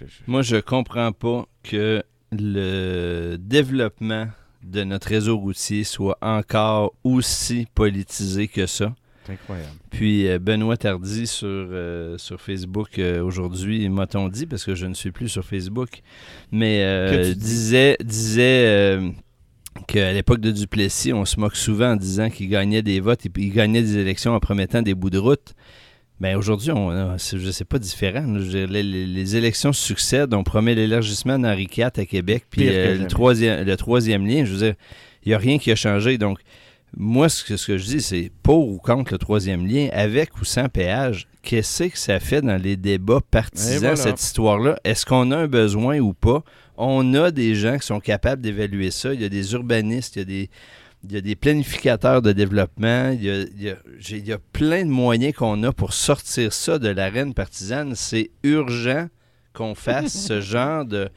je- je- Moi, je comprends pas que le développement de notre réseau routier soit encore aussi politisé que ça. C'est incroyable. Puis euh, Benoît Tardy sur, euh, sur Facebook euh, aujourd'hui, m'a-t-on dit, parce que je ne suis plus sur Facebook, mais euh, disait, disait euh, qu'à l'époque de Duplessis, on se moque souvent en disant qu'il gagnait des votes et puis il gagnait des élections en promettant des bouts de route. Mais aujourd'hui, on je sais pas différent. les, les- les élections succèdent. On promet l'élargissement d'Henri IV à Québec, puis euh, le, troisième, le troisième lien. Je veux dire, il n'y a rien qui a changé. Donc, moi, ce que, ce que je dis, c'est pour ou contre le troisième lien, avec ou sans péage, qu'est-ce que ça fait dans les débats partisans, voilà. cette histoire-là? Est-ce qu'on a un besoin ou pas? On a des gens qui sont capables d'évaluer ça. Il y a des urbanistes, il y a des, il y a des planificateurs de développement, il y a, il y a- j'ai- il y a plein de moyens qu'on a pour sortir ça de l'arène partisane. C'est urgent qu'on fasse ce genre de,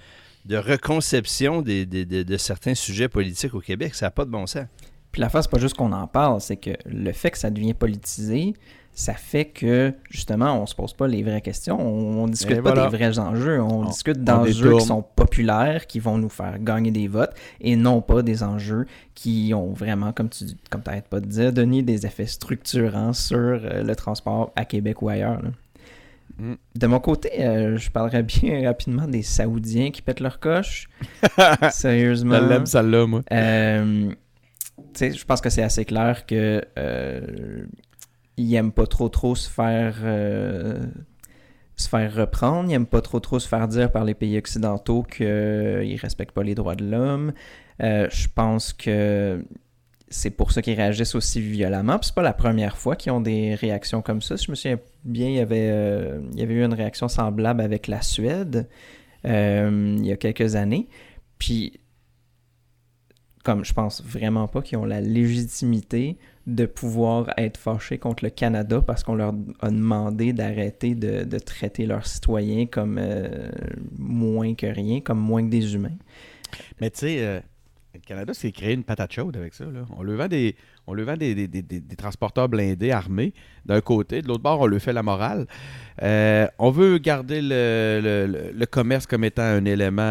de reconception des- des- des- de certains sujets politiques au Québec. Ça n'a pas de bon sens. Puis l'affaire, c'est pas juste qu'on en parle, c'est que le fait que ça devient politisé, ça fait que, justement, on se pose pas les vraies questions, on, on discute Et pas voilà. des vrais enjeux, on, On- discute d'enjeux qui sont populaires, qui vont nous faire gagner des votes, et non pas des enjeux qui ont vraiment, comme tu comme t'arrêtes pas de dire, donné des effets structurants sur euh, le transport à Québec ou ailleurs. là. Mm. De mon côté, euh, je parlerais bien rapidement des Saoudiens qui pètent leur coche. Sérieusement. Je l'aime, celle-là, moi. Euh, je pense que c'est assez clair que euh, ils aiment pas trop trop se faire euh, se faire reprendre, ils aiment pas trop trop se faire dire par les pays occidentaux qu'ils respectent pas les droits de l'homme. Euh, je pense que c'est pour ça qu'ils réagissent aussi violemment. Puis c'est pas la première fois qu'ils ont des réactions comme ça. Si je me souviens bien, il y avait, euh, il y avait eu une réaction semblable avec la Suède il y a quelques années. Puis comme je pense vraiment pas qu'ils ont la légitimité de pouvoir être fâchés contre le Canada parce qu'on leur a demandé d'arrêter de, de traiter leurs citoyens comme euh, moins que rien, comme moins que des humains. Mais tu sais, euh, le Canada s'est créé une patate chaude avec ça. Là. On lui vend des, on lui vend des, des- des- des- transporteurs blindés armés d'un côté. De l'autre bord, on lui fait la morale. Euh, on veut garder le, le- le- le commerce comme étant un élément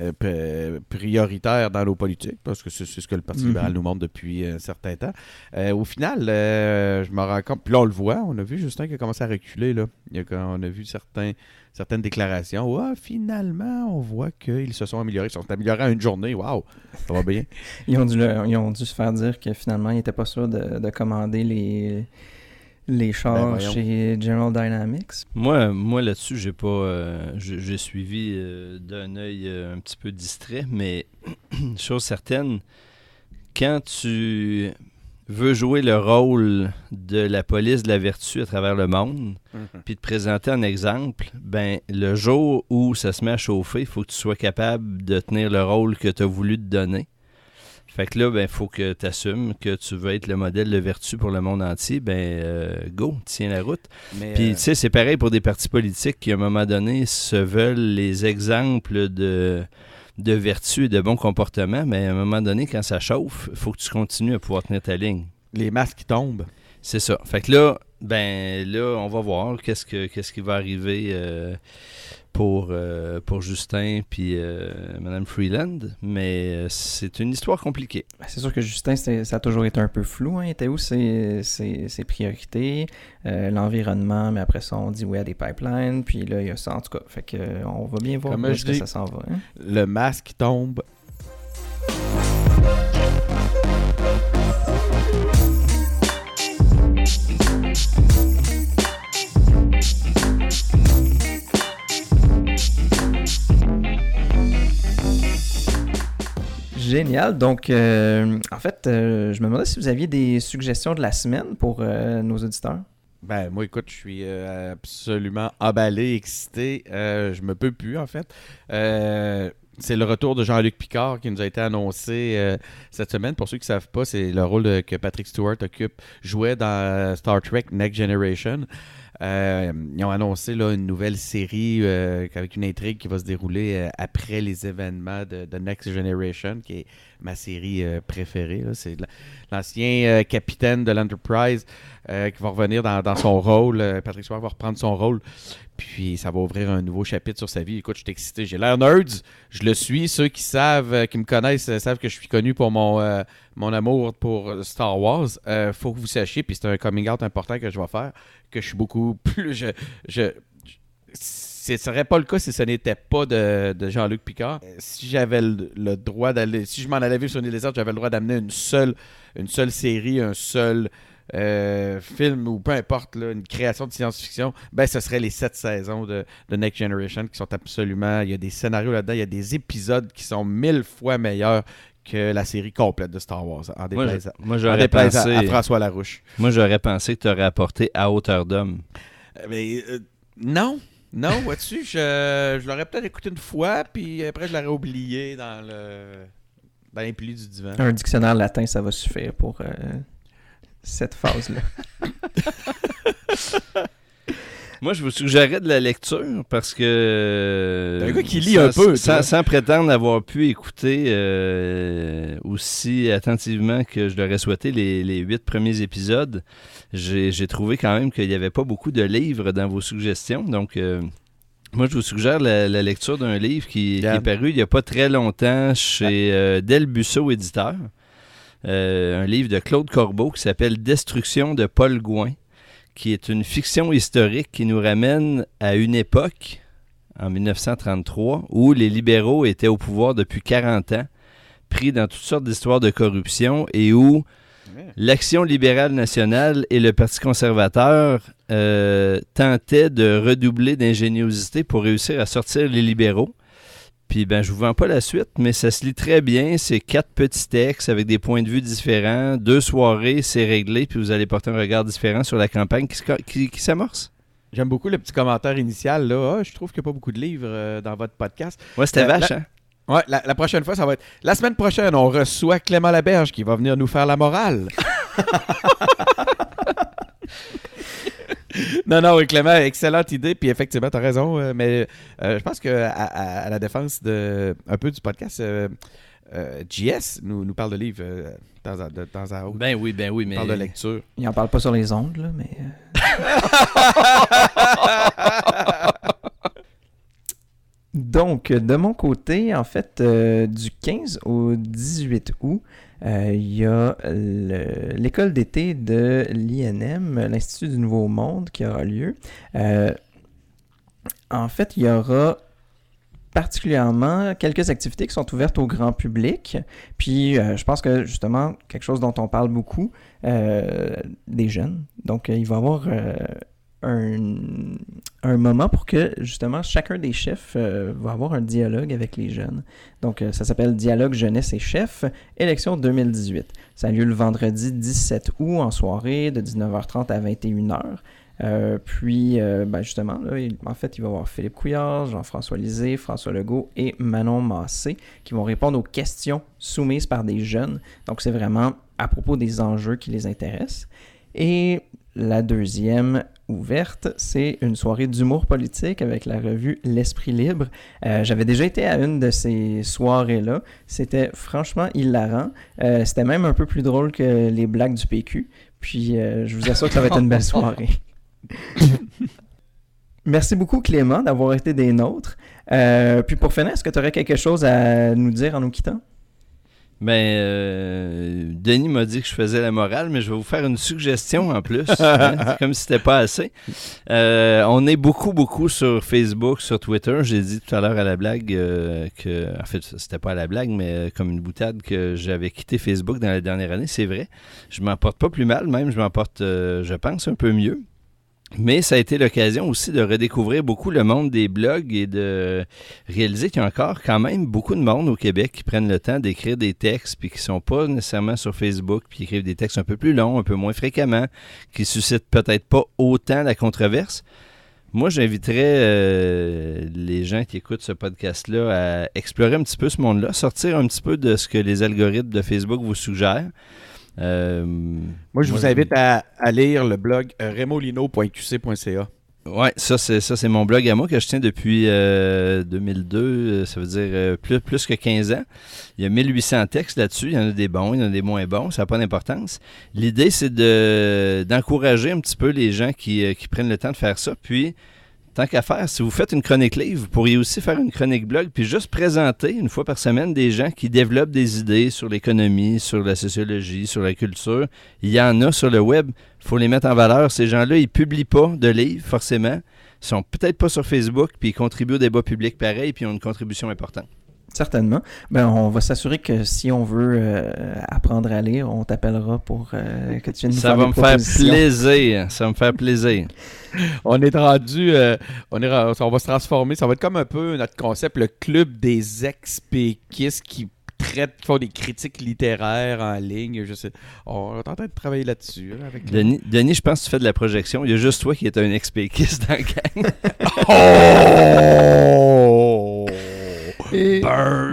euh, prioritaire dans nos politiques, parce que c'est ce que le Parti Mhm. libéral nous montre depuis un certain temps. Euh, au final, euh, je me rends compte, puis là on le voit, on a vu Justin qui a commencé à reculer, là. Il y a, on a vu certains, certaines déclarations. Ah, finalement, on voit qu'ils se sont améliorés. Ils se sont améliorés en une journée. Waouh, ça va bien. Ils ont dû, le- ils ont dû se faire dire que finalement, ils n'étaient pas sûrs de, de commander les, les chars Ben, chez General Dynamics. Moi, moi là-dessus, j'ai pas, euh, j'ai suivi euh, d'un œil euh, un petit peu distrait, mais chose certaine, quand tu veux jouer le rôle de la police de la vertu à travers le monde, puis te présenter un exemple, ben le jour où ça se met à chauffer, il faut que tu sois capable de tenir le rôle que tu as voulu te donner. Fait que là, ben, faut que tu assumes que tu veux être le modèle de vertu pour le monde entier. Ben, euh, go, tiens la route. Mais, Puis, euh, tu sais, c'est pareil pour des partis politiques qui, à un moment donné, se veulent les exemples de, de vertu et de bon comportement. Mais à un moment donné, quand ça chauffe, il faut que tu continues à pouvoir tenir ta ligne. les masques qui tombent. C'est ça. Fait que là, ben là, on va voir qu'est-ce que qu'est-ce qui va arriver euh, pour, euh, pour Justin puis euh, Madame Freeland. Mais euh, c'est une histoire compliquée. Ben, C'est sûr que Justin, ça a toujours été un peu flou. Hein. Il était où ses, ses- ses priorités, euh, l'environnement, mais après ça, on dit oui à des pipelines. Puis là, il y a ça en tout cas. Fait que, euh, on va bien voir que ça s'en va. hein. Le masque tombe. Génial. Donc, euh, en fait, euh, je me demandais si vous aviez des suggestions de la semaine pour euh, nos auditeurs. Ben, moi, écoute, je suis absolument emballé, excité. Je me peux plus, en fait. C'est le retour de Jean-Luc Picard qui nous a été annoncé cette semaine. Pour ceux qui ne savent pas, c'est le rôle que Patrick Stewart occupe, jouait dans Star Trek Next Generation. Euh, ils ont annoncé là, une nouvelle série euh, avec une intrigue qui va se dérouler euh, après les événements de, de Next Generation, qui est ma série préférée. C'est la- l'ancien capitaine de l'Enterprise qui va revenir dans, dans son rôle. Patrick Stewart va reprendre son rôle. Puis ça va ouvrir un nouveau chapitre sur sa vie. Écoute, je suis excité. J'ai l'air nerds. Je le suis. Ceux qui savent, euh, qui me connaissent, euh, savent que je suis connu pour mon, euh, mon amour pour Star Wars. Euh, faut que vous sachiez, puis c'est un coming out important que je vais faire, que je suis beaucoup plus. Je, je, ce serait pas le cas si ce n'était pas de, de Jean-Luc Picard. Si j'avais le, le droit d'aller, si je m'en allais vivre sur une île déserte, j'avais le droit d'amener une seule, une seule série, un seul euh, film ou peu importe, là, une création de science-fiction, ben ce serait les sept saisons de, de Next Generation qui sont absolument. Il y a des scénarios là-dedans, il y a des épisodes qui sont mille fois meilleurs que la série complète de Star Wars. En Moi, déplaise, je- moi, en j'aurais déplaise à- pensé, à, François Larouche. moi, j'aurais pensé que tu aurais apporté à hauteur d'homme. Euh, Mais euh, non, non, vois-tu, je, je l'aurais peut-être écouté une fois, puis après je l'aurais oublié dans le dans les plis du divan. Un dictionnaire latin, ça va suffire pour euh, cette phase-là. Moi, je vous suggérerais de la lecture parce que. T'es un gars qui lit sans- un peu, Sans, prétendre avoir pu écouter euh, aussi attentivement que je l'aurais souhaité les, les huit premiers épisodes, j'ai trouvé quand même qu'il n'y avait pas beaucoup de livres dans vos suggestions. Donc. euh, moi, je vous suggère la, la lecture d'un livre qui, est paru il n'y a pas très longtemps chez euh, Del Busso éditeur. Euh, un livre de Claude Corbeau qui s'appelle Destruction de Paul Gouin, qui est une fiction historique qui nous ramène à une époque, en 1933, où les libéraux étaient au pouvoir depuis 40 ans, pris dans toutes sortes d'histoires de corruption et où l'Action libérale nationale et le Parti conservateur euh, tentaient de redoubler d'ingéniosité pour réussir à sortir les libéraux. Puis ben je vous vends pas la suite, mais ça se lit très bien. C'est quatre petits textes avec des points de vue différents. Deux soirées, c'est réglé, puis vous allez porter un regard différent sur la campagne qui, se- qui- qui s'amorce? J'aime beaucoup le petit commentaire initial là. Ah, je trouve qu'il n'y a pas beaucoup de livres euh, dans votre podcast. Ouais, c'était Euh, vache, la- hein? Ouais, la, la prochaine fois, ça va être. La semaine prochaine, on reçoit Clément Laberge qui va venir nous faire la morale. non, non, oui, Clément, excellente idée. Puis effectivement, tu as raison. euh, mais euh, je pense que à, à- à la défense de un peu du podcast, euh, euh, JS nous, nous parle de livres euh, de temps à- de temps à autre. Ben oui, ben oui, Il mais. parle de lecture. Il en parle pas sur les ondes, là, mais. Donc, de mon côté, en fait, euh, du 15 au 18 août, euh, il y a le- l'école d'été de l'INM, l'Institut du Nouveau Monde, qui aura lieu. Euh, en fait, il y aura particulièrement quelques activités qui sont ouvertes au grand public. Puis, euh, je pense que justement, quelque chose dont on parle beaucoup, euh, des jeunes. Donc, euh, il va y avoir euh, un, moment pour que justement chacun des chefs euh, va avoir un dialogue avec les jeunes. Donc, euh, ça s'appelle Dialogue jeunesse et chef, élection 2018. Ça a lieu le vendredi 17 août en soirée de 19h30 à 21h. Euh, puis, ben, justement, il- en fait, il va y avoir Philippe Couillard, Jean-François Lisée, François Legault et Manon Massé qui vont répondre aux questions soumises par des jeunes. Donc, c'est vraiment à propos des enjeux qui les intéressent. Et la deuxième ouverte, c'est une soirée d'humour politique avec la revue L'Esprit Libre. Euh, J'avais déjà été à une de ces soirées-là. C'était franchement hilarant. Euh, C'était même un peu plus drôle que les blagues du PQ. Puis euh, je vous assure que ça va être une belle soirée. Merci beaucoup Clément d'avoir été des nôtres. Puis pour finir, est-ce que tu aurais quelque chose à nous dire en nous quittant? Ben, euh, Denis m'a dit que je faisais la morale, mais je vais vous faire une suggestion en plus, hein, comme si c'était pas assez. Euh, on est beaucoup, beaucoup sur Facebook, sur Twitter. J'ai dit tout à l'heure à la blague euh, que, en fait, c'était pas à la blague, mais euh, comme une boutade que j'avais quitté Facebook dans la dernière année. C'est vrai. Je m'en porte pas plus mal, même. Je m'en porte, je pense, un peu mieux. Mais ça a été l'occasion aussi de redécouvrir beaucoup le monde des blogs et de réaliser qu'il y a encore quand même beaucoup de monde au Québec qui prennent le temps d'écrire des textes puis qui sont pas nécessairement sur Facebook puis qui écrivent des textes un peu plus longs, un peu moins fréquemment, qui suscitent peut-être pas autant la controverse. Moi, j'inviterais euh, les gens qui écoutent ce podcast-là à explorer un petit peu ce monde-là, sortir un petit peu de ce que les algorithmes de Facebook vous suggèrent. Euh, Moi, je vous invite à, à lire le blog euh, remolino.qc.ca. Ouais, ça c'est ça c'est mon blog à moi que je tiens depuis euh, 2002, euh, ça veut dire euh, plus, plus que 15 ans. Il y a 1800 textes là-dessus, il y en a des bons, il y en a des moins bons, ça n'a pas d'importance. L'idée c'est de d'encourager un petit peu les gens qui, qui prennent le temps de faire ça, puis tant qu'à faire, si vous faites une chronique livre, vous pourriez aussi faire une chronique blog, puis juste présenter une fois par semaine des gens qui développent des idées sur l'économie, sur la sociologie, sur la culture. Il y en a sur le web, il faut les mettre en valeur. Ces gens-là, ils publient pas de livres, forcément. Ils sont peut-être pas sur Facebook, puis ils contribuent au débat public pareil, puis ils ont une contribution importante. Certainement. Ben, on va s'assurer que si on veut euh, apprendre à lire, on t'appellera pour euh, que tu viennes nous Ça faire va me faire plaisir. Ça va me faire plaisir. On est rendu, euh, on, est, on va se transformer. Ça va être comme un peu notre concept, le club des ex-péquistes qui traitent, qui font des critiques littéraires en ligne. Je sais. On est en train de travailler là-dessus. là, avec le- Denis, Denis, je pense que tu fais de la projection. Il y a juste toi qui es un expéquiste dans le gang. Oh! Et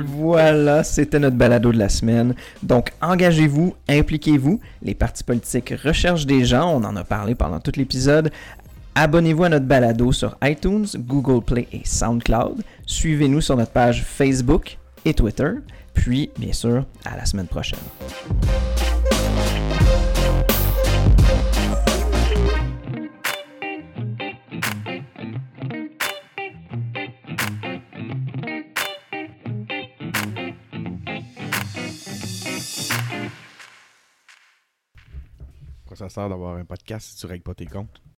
voilà, c'était notre balado de la semaine. Donc, engagez-vous, impliquez-vous. Les partis politiques recherchent des gens, on en a parlé pendant tout l'épisode. Abonnez-vous à notre balado sur iTunes, Google Play et SoundCloud. Suivez-nous sur notre page Facebook et Twitter. Puis, bien sûr, à la semaine prochaine. Ça sert d'avoir un podcast si tu règles pas tes comptes?